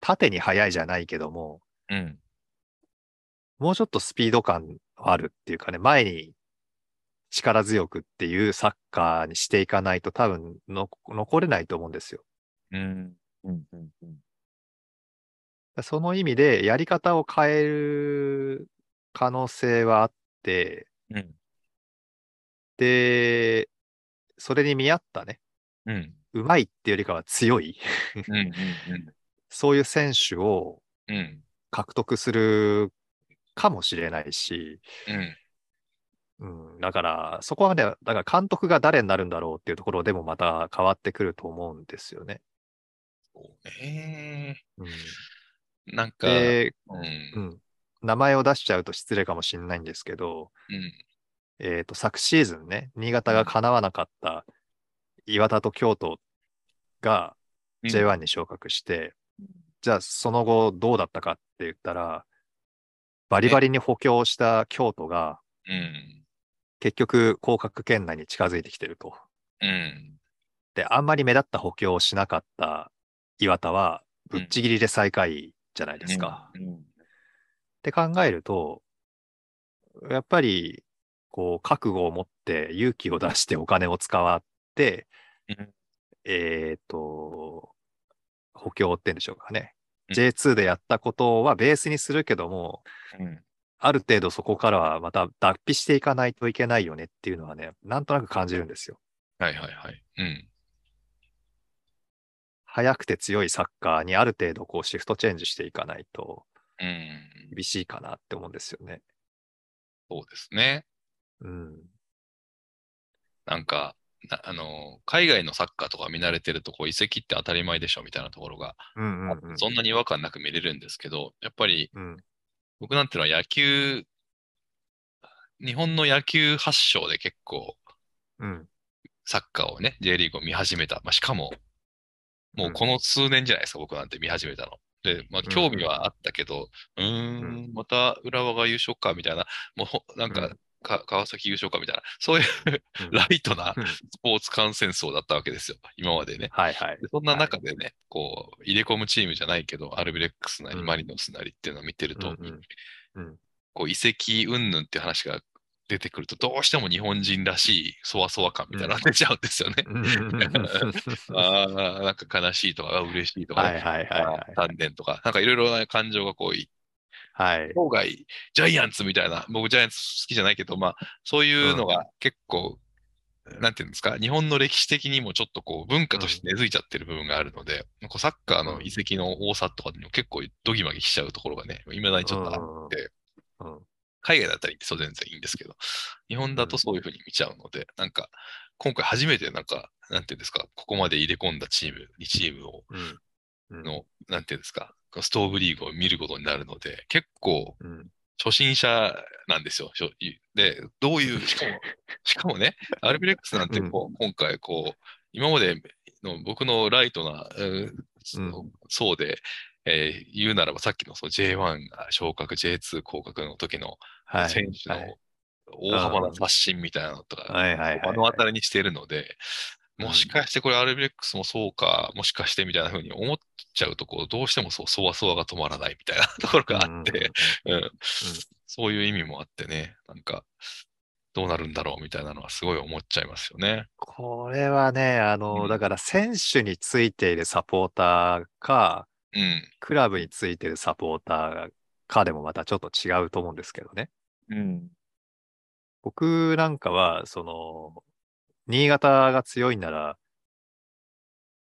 縦に速いじゃないけども、うん、もうちょっとスピード感あるっていうかね、前に力強くっていうサッカーにしていかないと多分の残れないと思うんですよ。うん、うん、うん、うん。その意味でやり方を変える可能性はあって、うん、で、それに見合ったね、うん、うまいっていうよりかは強い、うん、うん、[LAUGHS] そういう選手をうん、獲得するかもしれないし、うん。うん、だから、そこはね、だから監督が誰になるんだろうっていうところでもまた変わってくると思うんですよね。そうね。うん、なんか、で、うん、うん、名前を出しちゃうと失礼かもしれないんですけど、うん、えっ、と、昨シーズンね、新潟が叶わなかった岩田と京都がうん。J1 に昇格して、じゃあその後どうだったかって言ったら、バリバリに補強した京都がうん、結局降格圏内に近づいてきてると。うん、で、あんまり目立った補強をしなかった岩田は、ぶっちぎりで最下位じゃないですか。うん、って考えると、やっぱり、こう、覚悟を持って勇気を出してお金を使って、うんえっ、と、補強ってんでしょうかね。うん J2 でやったことはベースにするけども、うん。ある程度そこからはまた脱皮していかないといけないよねっていうのはね、なんとなく感じるんですよ。はいはいはい。うん。速くて強いサッカーにある程度こうシフトチェンジしていかないとうん。厳しいかなって思うんですよね。そうですね。うん。なんか、なあの、海外のサッカーとか見慣れてると、こう、移籍って当たり前でしょみたいなところが、うんうんうん。そんなに違和感なく見れるんですけど、やっぱりうん。僕なんていうのは野球、日本の野球発祥で結構うん。サッカーをね、J リーグを見始めた。まあ、しかも、もうこの数年じゃないですか、僕なんて見始めたの。で、まあ、興味はあったけど、うーん、また浦和が優勝か、みたいな、もうほ、なんか、うん。か川崎優勝か、みたいな、そういううん。[LAUGHS] ライトなうん。スポーツ観戦争だったわけですよ、今までね。はいはい。で。そんな中でね、こう、入れ込むチームじゃないけど、アルビレックスなりうんマリノスなりっていうのを見てると、うん。こう、移籍云々っていう話が出てくると、どうしても日本人らしい、そわそわ感みたいなのが出ちゃうんですよね。うん。うんうんうんああ、なんか悲しいとか、嬉しいとか、はいはいはいはい。丹念とか、なんかいろいろな感情がこう、はい。郊外、ジャイアンツみたいな、僕ジャイアンツ好きじゃないけど、まあ、そういうのが結構、なんていうんですか、日本の歴史的にもちょっとこう、文化として根付いちゃってる部分があるので、こうサッカーの遺跡の多さとかにも結構ドギマギしちゃうところがね、未だにちょっとあって、うん。うん海外だったらいいんですよ、全然いいんですけど、日本だとそういうふうに見ちゃうので、なんか、今回初めてなんか、なんていうんですか、ここまで入れ込んだチーム、2チームを、の、なんていうんですか、ストーブリーグを見ることになるので、結構、うん。初心者なんですよ。で、どういう、[LAUGHS] しかも、しかもね、アルビレックスなんてこう、今回こう、今までの僕のライトな、えーうんそうで、えー言うならばさっきのその J1 昇格、J2 降格の時のはい。選手のはい。大幅な刷新みたいなのとか、目の当たりにしているので、うん。もしかしてこれアルビレックスもそうか、もしかしてみたいな風に思っちゃうと、こう、どうしてもそう、そわそわが止まらないみたいなところがあって、うん、そういう意味もあってね、なんか、どうなるんだろうみたいなのはすごい思っちゃいますよね。これはね、あの、うん。だから選手についているサポーターか、うん。クラブについてるサポーターかでもまたちょっと違うと思うんですけどね。うん。僕なんかは、その、新潟が強いなら、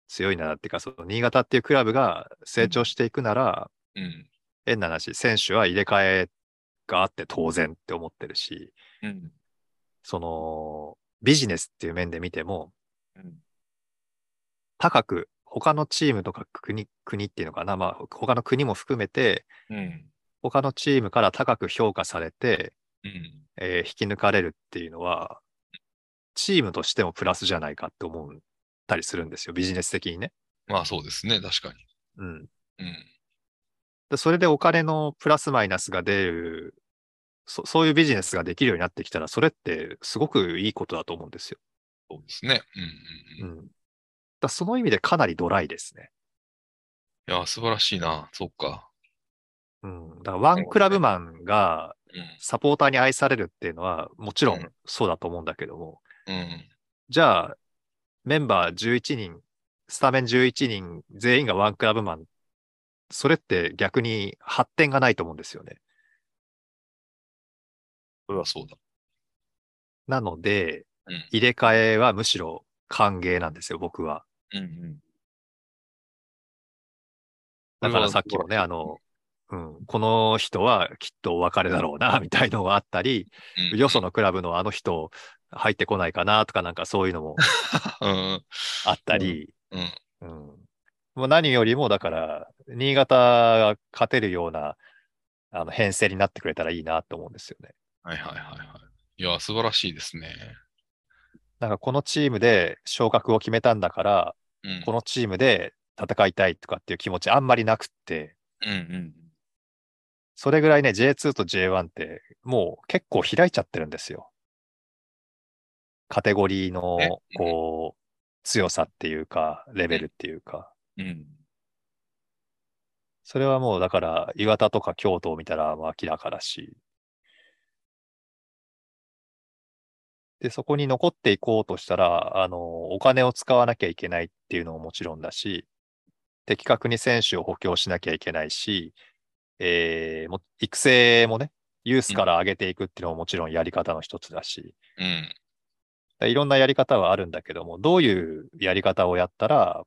強いならっていうか、その新潟っていうクラブが成長していくなら、うん。変な話、選手は入れ替えがあって当然って思ってるし、うん。その、ビジネスっていう面で見ても、うん。高く、他のチームとか国、国っていうのかな、まあ、他の国も含めて、うん。他のチームから高く評価されて、うん。えー引き抜かれるっていうのは、チームとしてもプラスじゃないかって思ったりするんですよ、ビジネス的にね。まあそうですね、確かに。うん。うん。でそれでお金のプラスマイナスが出るそ、そういうビジネスができるようになってきたら、それってすごくいいことだと思うんですよ。そうですね。うん。うん。うん。うん。だその意味でかなりドライですね。いや、素晴らしいな。そっか。うん。だからワンクラブマンがうん。サポーターに愛されるっていうのはもちろうんんそうだと思うんだけども、うん。じゃあメンバー11人、スタメン11人全員がワンクラブマン、それって逆に発展がないと思うんですよね。それはそうだ。なので、うん。入れ替えはむしろ歓迎なんですよ、僕は。うん。うん。だからさっきもね、あの、うん、この人はきっとお別れだろうな、みたいのがあったり、うん、よそのクラブのあの人入ってこないかなとかなんかそういうのもうん。あったり、うん。うん。もう何よりもだから、新潟が勝てるようなあの編成になってくれたらいいなと思うんですよね。はいはいはいはい。いや、素晴らしいですね。なんかこのチームで昇格を決めたんだから、うん。このチームで戦いたいとかっていう気持ちあんまりなくって、うんうん。それぐらいね、J2 と J1 ってもう結構開いちゃってるんですよ。カテゴリーのえこう、強さっていうか、レベルっていうか。うん。それはもうだから、岩田とか京都を見たら明らかだし。で、そこに残っていこうとしたら、あの、お金を使わなきゃいけないっていうのももちろんだし、的確に選手を補強しなきゃいけないし、えーも育成もね、ユースから上げていくっていうのももちろんやり方の一つだし、うん。だいろんなやり方はあるんだけども、どういうやり方をやったら、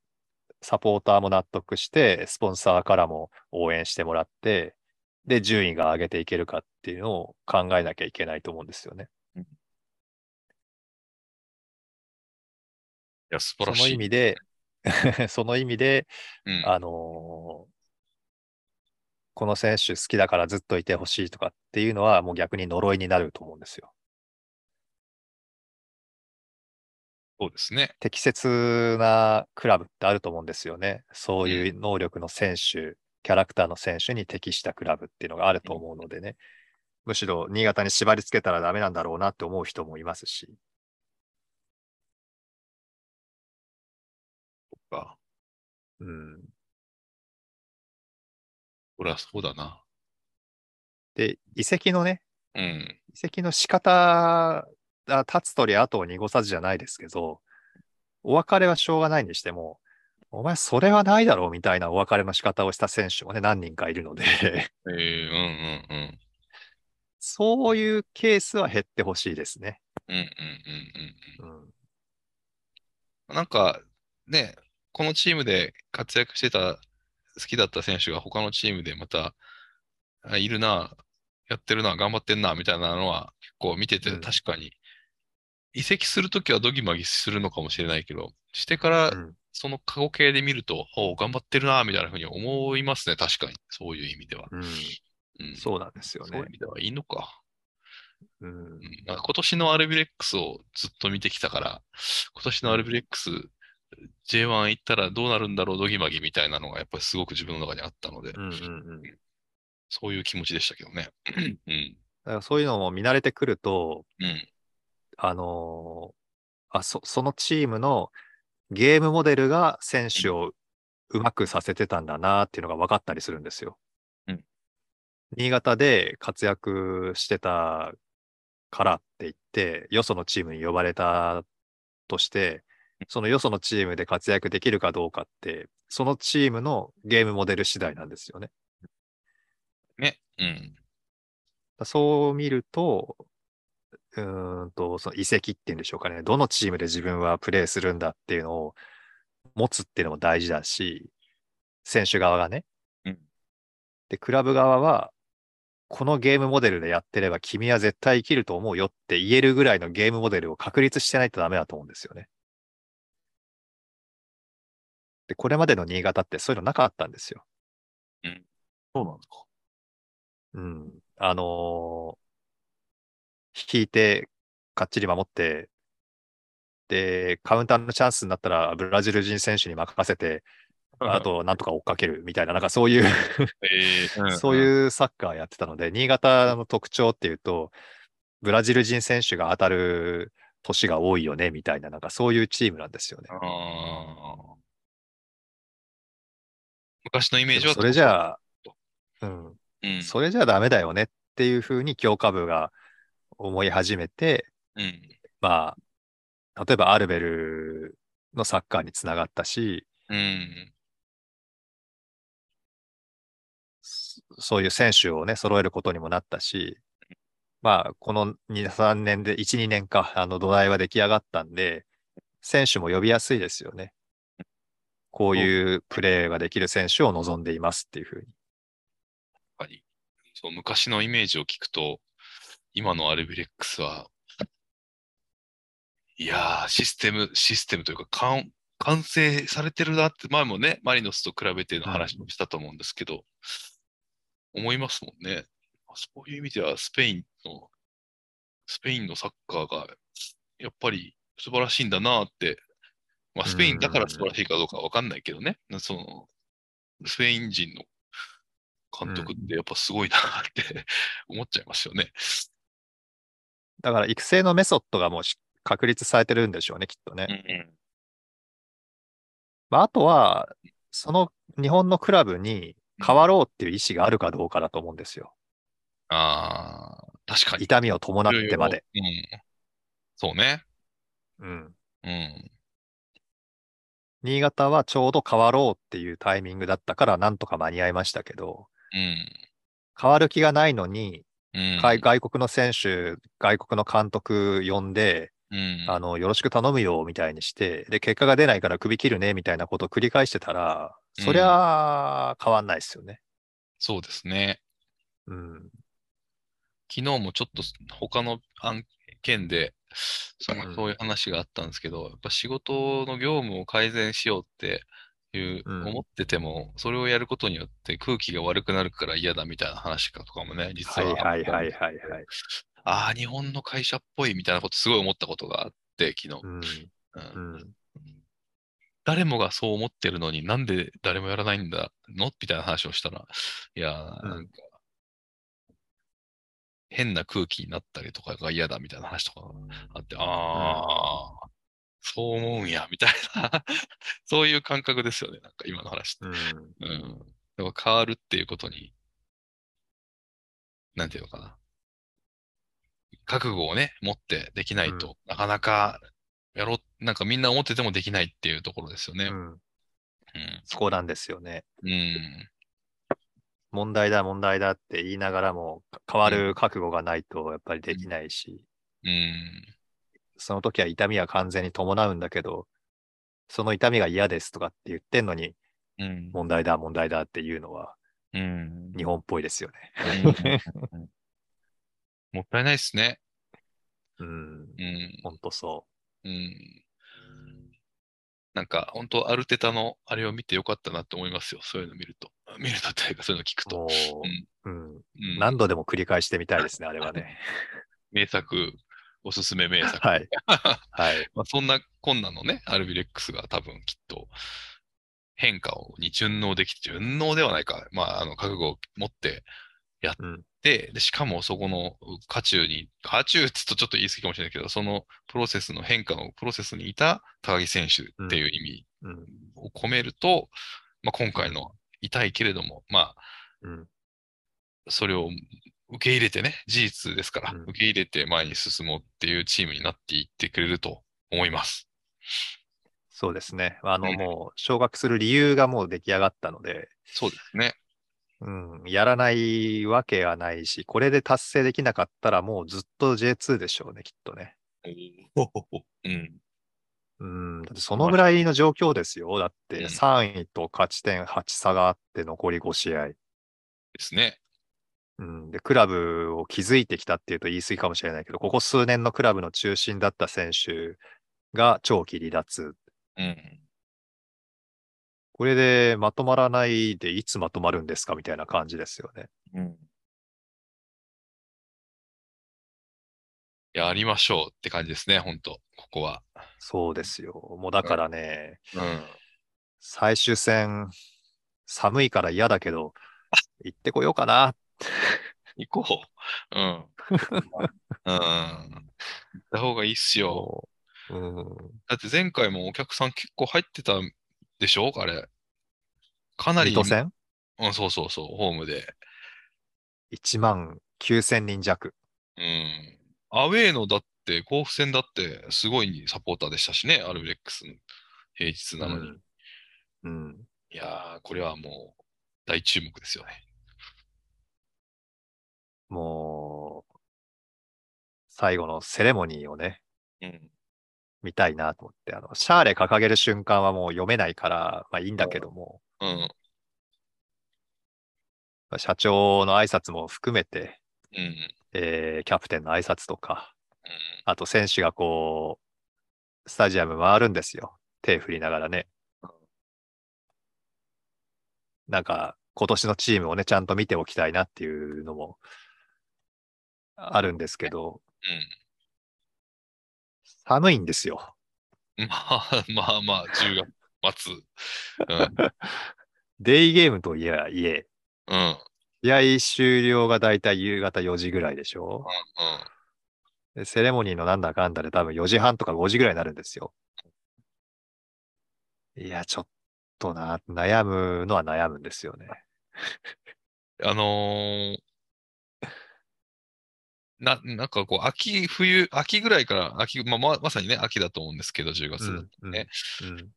サポーターも納得して、スポンサーからも応援してもらって、で、順位が上げていけるかっていうのを考えなきゃいけないと思うんですよね。や、素晴そらしい。の意味で、[LAUGHS] その意味で、うん。あのーこの選手好きだからずっといてほしいとかっていうのはもう逆に呪いになると思うんですよ。そうですね。適切なクラブってあると思うんですよね。そういう能力の選手、キャラクターの選手に適したクラブっていうのがあると思うのでね。むしろ新潟に縛り付けたらダメなんだろうなって思う人もいますし。うん。これはそうだな。で、移籍のね、うん。移籍の仕方、あ立つ鳥後を濁さずじゃないですけど、お別れはしょうがないにしても、お前それはないだろうみたいなお別れの仕方をした選手もね、何人かいるので、えー、うんうんうん。そういうケースは減ってほしいですね。うんうんうんうんうん。うん。なんか、ね、このチームで活躍してた、好きだった選手が他のチームでまた、あいるな、やってるな、頑張ってんな、みたいなのは結構見ててうん確かに、移籍するときはドギマギするのかもしれないけど、してからうんその過去形で見ると、おう頑張ってるな、みたいなふうに思いますね、確かに。そういう意味では。うん、うん。そうなんですよねそういう意。味ではいいのか。うん今年のアルビレックスをずっと見てきたから、今年のアルビレックス、J1 行ったらどうなるんだろう、ドギマギみたいなのがやっぱりすごく自分の中にあったので、うんうんうん、だそういう気持ちでしたけどね。うん。からそういうのも見慣れてくると、うん。あのーあそ、そのチームのゲームモデルが選手をうまくさせてたんだなっていうのが分かったりするんですよ。うん新潟で活躍してたからって言って、よそのチームに呼ばれたとして、そのよそのチームで活躍できるかどうかって、そのチームのゲームモデル次第なんですよね。ね。うん。そう見ると、うーんと、その移籍っていうんでしょうかね。どのチームで自分はプレーするんだっていうのを持つっていうのも大事だし、選手側がね。うんで、クラブ側は、このゲームモデルでやってれば君は絶対生きると思うよって言えるぐらいのゲームモデルを確立してないとダメだと思うんですよね。で、これまでの新潟ってそういうのなかったんですよ。そうなんですか。うん。あのー引いて、かっちり守って、で、カウンターのチャンスになったら、ブラジル人選手に任せて、あと、なんとか追っかけるみたいな、なんかそういう、えー、そうういうサッカーやってたので、新潟の特徴っていうと、ブラジル人選手が当たる年が多いよね、みたいな、なんかそういうチームなんですよね。ん。あー昔のイメージはそれじゃあ、うん、うん。それじゃダメだよねっていうふうに強化部が思い始めて、うん。まあ、例えばアルベルのサッカーにつながったし、うん。そそういう選手をね、揃えることにもなったし、まあ、この2、3年で、1、2年か、あの土台は出来上がったんで、選手も呼びやすいですよね。こういうプレーができる選手を望んでいますっていうふうに。やっぱり、そう、昔のイメージを聞くと、今のアルビレックスは、いやー、システム、システムというか、完完成されてるなって、前もね、マリノスと比べての話もしたと思うんですけど、思いますもんね。そういう意味では、スペインの、スペインのサッカーが、やっぱり素晴らしいんだなって、まあ、スペインだから素晴らしいかどうかわかんないけどね、その、スペイン人の監督ってやっぱすごいなって [LAUGHS] 思っちゃいますよね。だから育成のメソッドがもうし確立されてるんでしょうね、きっとね。うんまあ、あとは、その日本のクラブに変わろうっていう意思があるかどうかだと思うんですよ。ああ、確かに。痛みを伴ってまで。うん。そうね。うん。うん。新潟はちょうど変わろうっていうタイミングだったからなんとか間に合いましたけど、うん。変わる気がないのに、うん。海外国の選手、外国の監督呼んで、うん。あの、よろしく頼むよみたいにして、で、結果が出ないから首切るねみたいなことを繰り返してたら、そりゃあ変わんないですよね。そうですね。うん。昨日もちょっと他の案件で、そうんのそういう話があったんですけど、やっぱ仕事の業務を改善しようっていう、うん思ってても、それをやることによって空気が悪くなるから嫌だみたいな話かとかもね、実はいははいはいあはいはい。ああ、日本の会社っぽいみたいなことすごい思ったことがあって、昨日。うん。うんうん。誰もがそう思ってるのになんで誰もやらないんだの？みたいな話をしたら、いやなんか、変な空気になったりとかが嫌だみたいな話とかがあって、ああ、そう思うんや、みたいな、[LAUGHS] そういう感覚ですよね、なんか今の話って。うん。うん。だから変わるっていうことに、なんていうのかな。覚悟をね、持ってできないと、なかなかやろう、なんかみんな思っててもできないっていうところですよね。うん。うん。そこなんですよね。うん。問題だ問題だって言いながらも、か変わる覚悟がないとやっぱりできないし、うん。その時は痛みは完全に伴うんだけど、その痛みが嫌ですとかって言ってんのに、うん。問題だ問題だっていうのはうん。日本っぽいですよね。うん [LAUGHS] もったいないですね。うん。うん。ほんとそうん。なんか、本当アルテタのあれを見てよかったなと思いますよ。そういうの見ると。[LAUGHS] 見るとというか、そういうの聞くう。と。何度でも繰り返してみたいですね、[LAUGHS] あれはね。名作、おすすめ名作。はい。[LAUGHS] はい。まあそんなこんなのね、アルビレックスが多分きっと変化をに順応できて、順応ではないか。まあ、あの、覚悟を持ってやっうん。て、で、しかもそこの渦中に、渦中って言うとちょっと言い過ぎかもしれないけど、そのプロセスの変化のプロセスにいた高木選手っていう意味うん。を込めると、まあ、今回の痛いけれども、まうん。あ、それを受け入れてね、事実ですから、うん受け入れて前に進もうっていうチームになっていってくれると思います。そうですね。あの、うんもう、昇格する理由がもう出来上がったので、そうですね。うん、やらないわけはないし、これで達成できなかったらもうずっと J2 でしょうね、きっとね。うん。うん、だってそのぐらいの状況ですよ。だっうんて3位と勝ち点8差があって残り5試合。ですね。うん、で、クラブを築いてきたっていうと言い過ぎかもしれないけど、ここ数年のクラブの中心だった選手が長期離脱。うん。これでまとまらないでいつまとまるんですかみたいな感じですよね。うん。やりましょうって感じですね、本当ここは。そうですよ。もうだからね、うん。最終戦、寒いから嫌だけど、行ってこようかな。行こう。うん。[LAUGHS] うん。行った方がいいっすよ。うん、だって前回もお客さん結構入ってたでしょ？あれ。かなり。水戸戦？うん、そうそうそう、ホームで。1万9000人弱。うん。アウェーのだって、甲府戦だって、すごいサポーターでしたしね、アルビレックスの平日なのに。うん。うん。いやー、これはもう、大注目ですよね。もう、最後のセレモニーをね、うん。見たいなと思って、あの、シャーレ掲げる瞬間はもう読めないから、まあいいんだけども、うん。社長の挨拶も含めて、うん。えーキャプテンの挨拶とか、うん。あと選手がこう、スタジアム回るんですよ。手振りながらね。なんか、今年のチームをね、ちゃんと見ておきたいなっていうのもあるんですけど、寒いんですよ。うん。まあまあまあ、10月末。うん。[LAUGHS] デイゲームといえばいえ、うん。試合終了がだいたい夕方4時ぐらいでしょ？うん。でセレモニーのなんだかんだで多分4時半とか5時ぐらいになるんですよ。いや、ちょっとな、悩むのは悩むんですよね。あのーな、なんかこう、秋、冬、秋ぐらいから、秋、まあ、ま、まさにね、秋だと思うんですけど、10月。うん、うん、ねうん。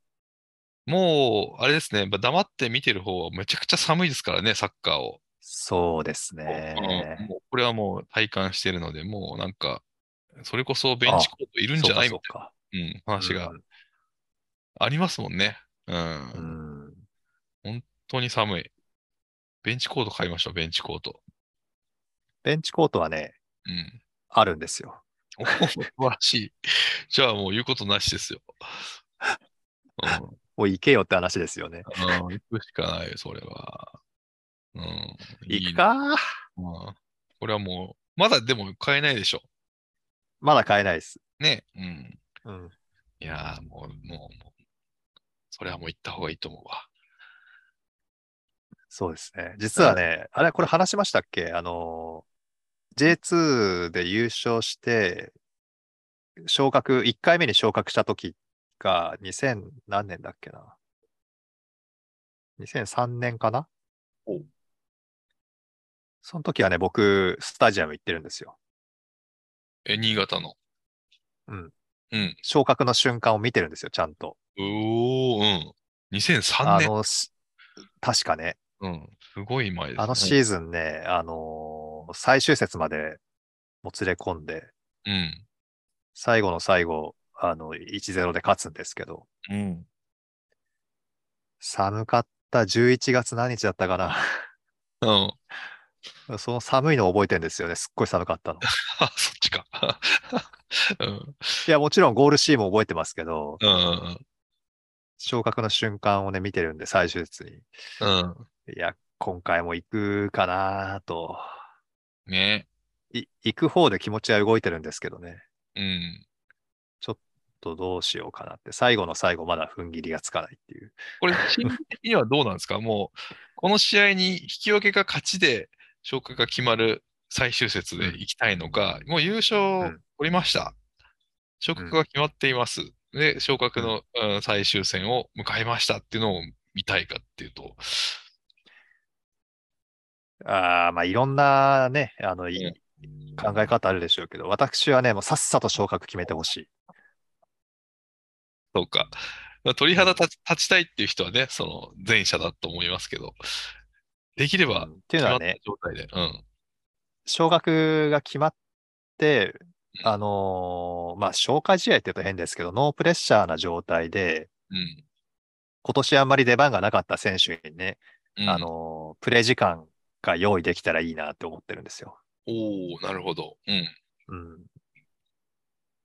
もう、あれですね、黙って見てる方はめちゃくちゃ寒いですからね、サッカーを。そうですうんね。もうこれはもう体感してるので、もうなんか、それこそベンチコートいるんじゃない？みたいな、うん、話がうんありますもんね。うん。そうん。本当に寒い。ベンチコート買いましょう、ベンチコート。ベンチコートはね、うん。あるんですよ。お素晴らしい。じゃあもう言うことなしですよ。うん。もう行けよって話ですよね。うん、行くしかない、それは。うん。行くか？うん。これはもう、まだでも買えないでしょ。まだ買えないです。ね。うん。うん。いやーもう、もう、もう、それはもう行った方がいいと思うわ。そうですね。実はね、あれ、これ話しましたっけ？あの、J2 で優勝して、昇格、1回目に昇格した時が2000何年だっけな？2003年かな？おその時はね、僕、スタジアム行ってるんですよ。え、新潟の。うん。うん。昇格の瞬間を見てるんですよ、ちゃんと。おー、うん。2003年。あの、し確かね、うん。すごい前ですね。あのシーズンね、あのー最終節までもつれ込んで、うん。最後の最後、あの、1-0で勝つんですけど、うん。寒かった11月何日だったかな。うん。その寒いのを覚えてるんですよね。すっごい寒かったの。あ、[LAUGHS] そっちか。[LAUGHS] うん。いや、もちろんゴールシーンも覚えてますけど、うんうん昇格の瞬間をね、見てるんで、最終節に。うん。いや、今回も行くかなと。うん。ね。い行く方で気持ちは動いてるんですけどね。うん。とどうしようかなって。最後の最後、まだ踏ん切りがつかないっていう。これ、チーム的にはどうなんですか？もう、この試合に引き分けか勝ちで昇格が決まる最終節で行きたいのか、もう優勝うん取りました。昇格が決まっています。で、昇格の、うん最終戦を迎えましたっていうのを見たいかっていうと、ああ、まあいろんなね、あの、いうん考え方あるでしょうけど、私はね、もうさっさと昇格決めてほしい。そうか。まあ鳥肌立ち立ちたいっていう人はね、その前者だと思いますけど、できればうんっていうのはね、状態で、うん。昇格が決まって、あのーまあ、消化試合って言うと変ですけど、ノープレッシャーな状態で、うん。今年あんまり出番がなかった選手にね、うん、あのープレー時間が用意できたらいいなって思ってるんですよ。おおなるほど。うん。うん。だ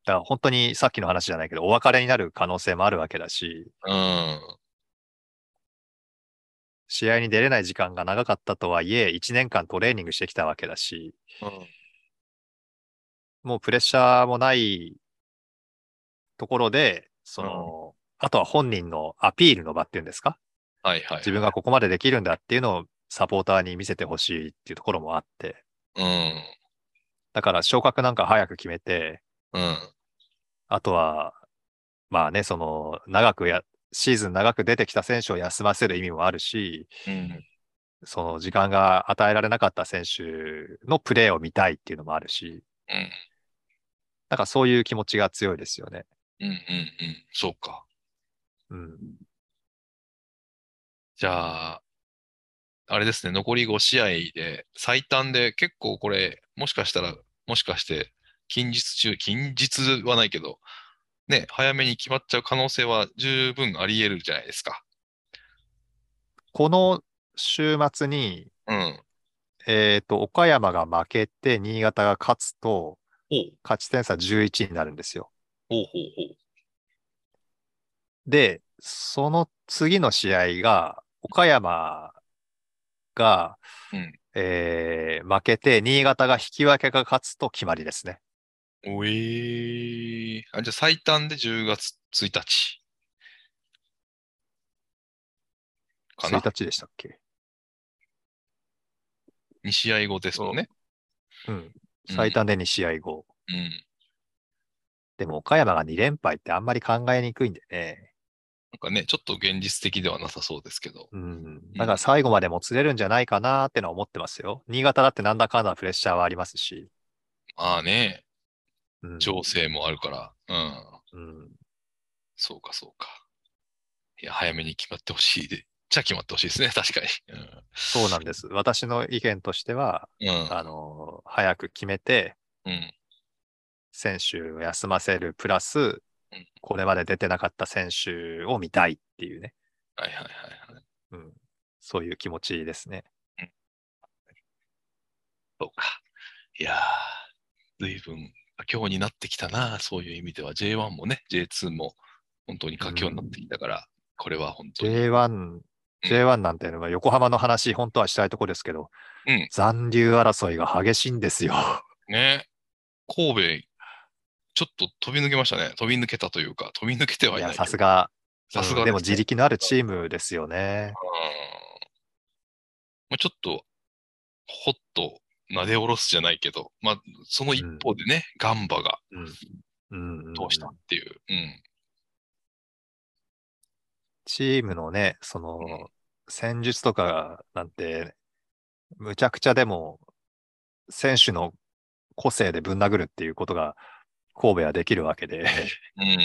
から本当にさっきの話じゃないけど、お別れになる可能性もあるわけだし、うん。試合に出れない時間が長かったとはいえ、1年間トレーニングしてきたわけだし、うん。もうプレッシャーもないところで、その、あとは本人のアピールの場っていうんですか？はいはい。自分がここまでできるんだっていうのをサポーターに見せてほしいっていうところもあって、うん。だから昇格なんか早く決めて、うん。あとは、まあね、その、長くや、シーズン長く出てきた選手を休ませる意味もあるし、うん。その時間が与えられなかった選手のプレーを見たいっていうのもあるし、うん。なんかそういう気持ちが強いですよね。うん。うん。うん。そうか。うん。じゃあ、あれですね、残り5試合で最短で結構これ、もしかしたら、もしかして、近日中、近日はないけど、ね、早めに決まっちゃう可能性は十分あり得るじゃないですか。この週末に、うん。えっ、と、岡山が負けて、新潟が勝つと。勝ち点差11になるんですよ。ほうほうほう。で、その次の試合が、岡山が、うんえー負けて、新潟が引き分けが勝つと決まりですね。おえー。あ、じゃあ最短で10月1日。かな？1日でしたっけ？2試合後ですもんね。うん。うん最短で2試合後。うん。でも岡山が2連敗ってあんまり考えにくいんでね。なんかね、ちょっと現実的ではなさそうですけど。うん。だから最後までもつれるんじゃないかなってのは思ってますよ。新潟だってなんだかんだプレッシャーはありますし。まあね、うん。情勢もあるから。うん。うん。そうか、そうか。いや、早めに決まってほしいで。じゃあ決まってほしいですね、確かに。そうなんです。私の意見としては、うん。うん。あの、早く決めて、うん。選手を休ませるプラスうん、これまで出てなかった選手を見たいっていうね。はいはいはいはい。うん。そういう気持ちですね。そうか。いやー、随分佳境になってきたな、そういう意味では。J1 もね、J2 も本当に佳境になってきたから、これは本当に。J1、J1 なんていうのは横浜の話、本当はしたいとこですけど、うん残留争いが激しいんですよ。ね。神戸、ちょっと飛び抜けましたね。飛び抜けたというか、飛び抜けてはいない。さすが、さすがうんでも自力のあるチームですよね。うんまあ、ちょっと、ほっと、なで下ろすじゃないけど、まあ、その一方でね、ガンバが通したっていう。うん。チームのね、その、うん戦術とかなんて、むちゃくちゃでも、選手の個性でぶん殴るっていうことが神戸はできるわけで、うん。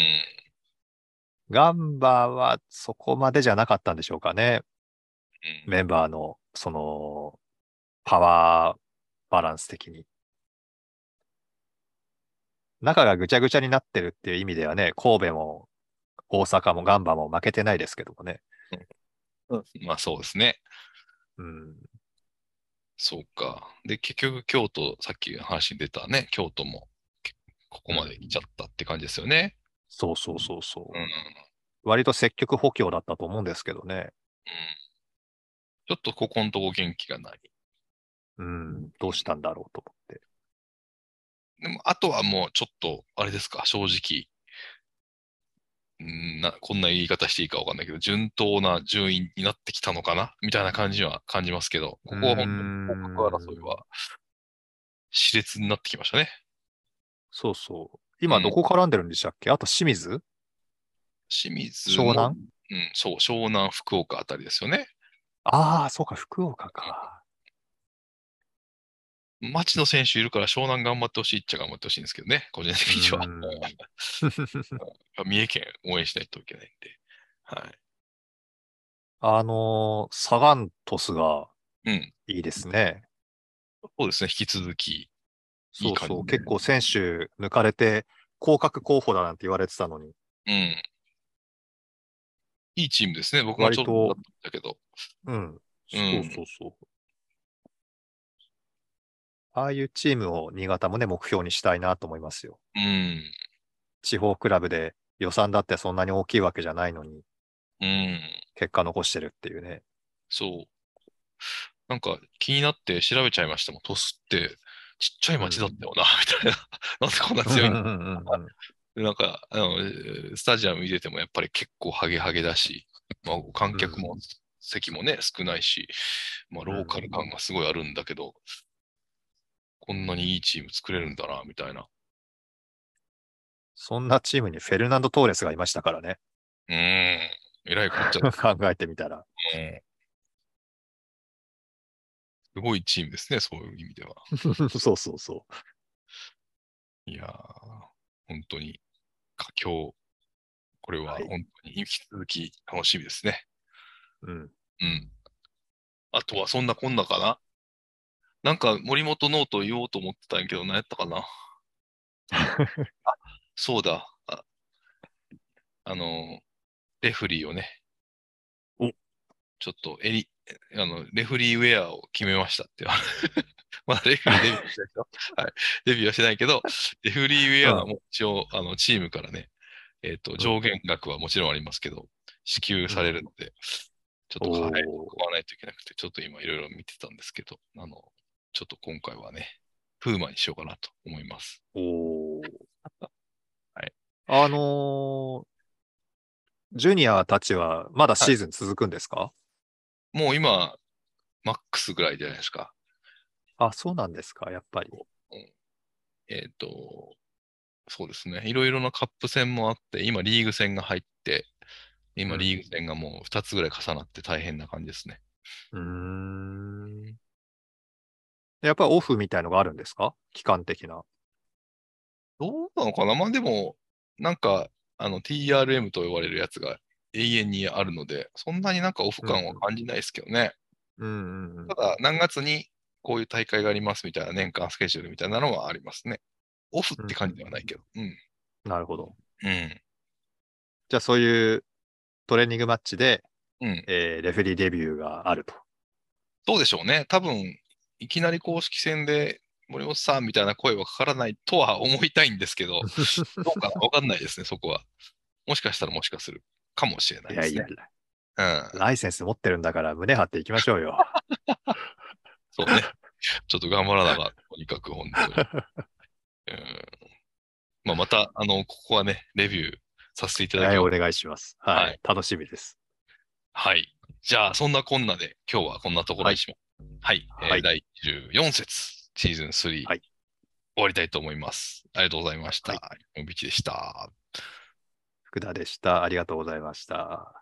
ガンバはそこまでじゃなかったんでしょうかね。うんメンバーの、その、パワーバランス的に。中がぐちゃぐちゃになってるっていう意味ではね、神戸も大阪もガンバも負けてないですけどもね。まあそうですね。うん。そうか。で、結局京都、さっき話に出たね、京都もけここまで来ちゃったって感じですよね。そうそうそうそう。うん。うん。割と積極補強だったと思うんですけどね。ちょっとここのとこ元気がない。うん、どうしたんだろうと思って。でも、あとはもうちょっと、あれですか、正直。うんな、こんな言い方していいかわかんないけど、順当な順位になってきたのかな？みたいな感じは感じますけど、ここは本当に降格争いは、熾烈になってきましたね。そうそう。今どこ絡んでるんでしたっけ、あと清水？清水も湘南？うん、そう、湘南、福岡あたりですよね。ああ、そうか、福岡か。町の選手いるから湘南頑張ってほしいっちゃ頑張ってほしいんですけどね、個人的には。うん三重県応援しないといけないんで。はい。あのーサガン鳥栖がうん。いいですね。そうですね、引き続き。いそそう。いう結構選手抜かれて、降格候補だなんて言われてたのに。うん。いいチームですね。僕もちょっとだけど。うん。そうそうそう。ああいうチームを新潟もね、目標にしたいなと思いますよ。うん。地方クラブで予算だってそんなに大きいわけじゃないのに、うん。結果残してるっていうね。そう。なんか気になって調べちゃいましたもん。鳥栖ってちっちゃい町だったよな、みたいな。[LAUGHS] なんでこんな強いの？うんうんうんなんか、あの、えースタジアム見ててもやっぱり結構ハゲハゲだし、まあ、観客も、席もね、少ないし、まあ、ローカル感がすごいあるんだけど、こんなにいいチーム作れるんだな、みたいな。そんなチームにフェルナンド・トーレスがいましたからね。うーん。えらいこっちゃ、[LAUGHS] 考えてみたら。うんすごいチームですね、そういう意味では。[LAUGHS] そうそうそいやー、本当に佳境。これははい本当に引き続き楽しみですね。う。うん。うん。あとはそんなこんなかななんか森本ノート言おうと思ってたんやけど、何やったかな [LAUGHS] あ、そうだ。ああの、レフリーをね。おちょっとエリ、あの、レフリーウェアを決めましたって。[LAUGHS] まだレフリーデビューしてないけど、[LAUGHS] はい。デビューはしてないけど、レフリーウェアはもう一応、あの、チームからね、えっ、と、上限額はもちろんありますけど、支給されるので、ちょっと買わないといけなくて、ちょっと今いろいろ見てたんですけど、あの、ちょっと今回はね、プーマにしようかなと思います。おーはい。あのージュニアたちはまだシーズン続くんですか、もう今、マックスぐらいじゃないですか。あ、そうなんですか、やっぱり。えっ、と、そうですね。いろいろなカップ戦もあって、今リーグ戦が入って、今うんリーグ戦がもう2つぐらい重なって大変な感じですね。うーん。やっぱりオフみたいのがあるんですか？期間的な。どうなのかな？まあでも、なんか、あの TRM と呼ばれるやつが永遠にあるので、そんなになんかオフ感は感じないですけどね。うんうんうんた。だ、何月にこういう大会がありますみたいな年間スケジュールみたいなのはありますね。オフって感じではないけど。うん。なるほど。うん。じゃあそういうトレーニングマッチで、うん。えーレフェリーデビューがあると。そうでしょうね。多分、いきなり公式戦で森本さんみたいな声はかからないとは思いたいんですけど、[LAUGHS] どうかなわかんないですね、そこは。もしかしたらもしかするかもしれないいですやいね。や、うん。ライセンス持ってるんだから胸張っていきましょうよ。[LAUGHS] そうね。ちょっと頑張らながら、とにかく本当に。うん。まあ、また、あの、ここはね、レビューさせていただはい、おきます。願いします。はい、はい楽しみです。はい。じゃあ、そんなこんなで、今日はこんなところにします。はい。えーはい第14節、シーズン3、はい終わりたいと思います。ありがとうございました。はおびきでした。福田でした。ありがとうございました。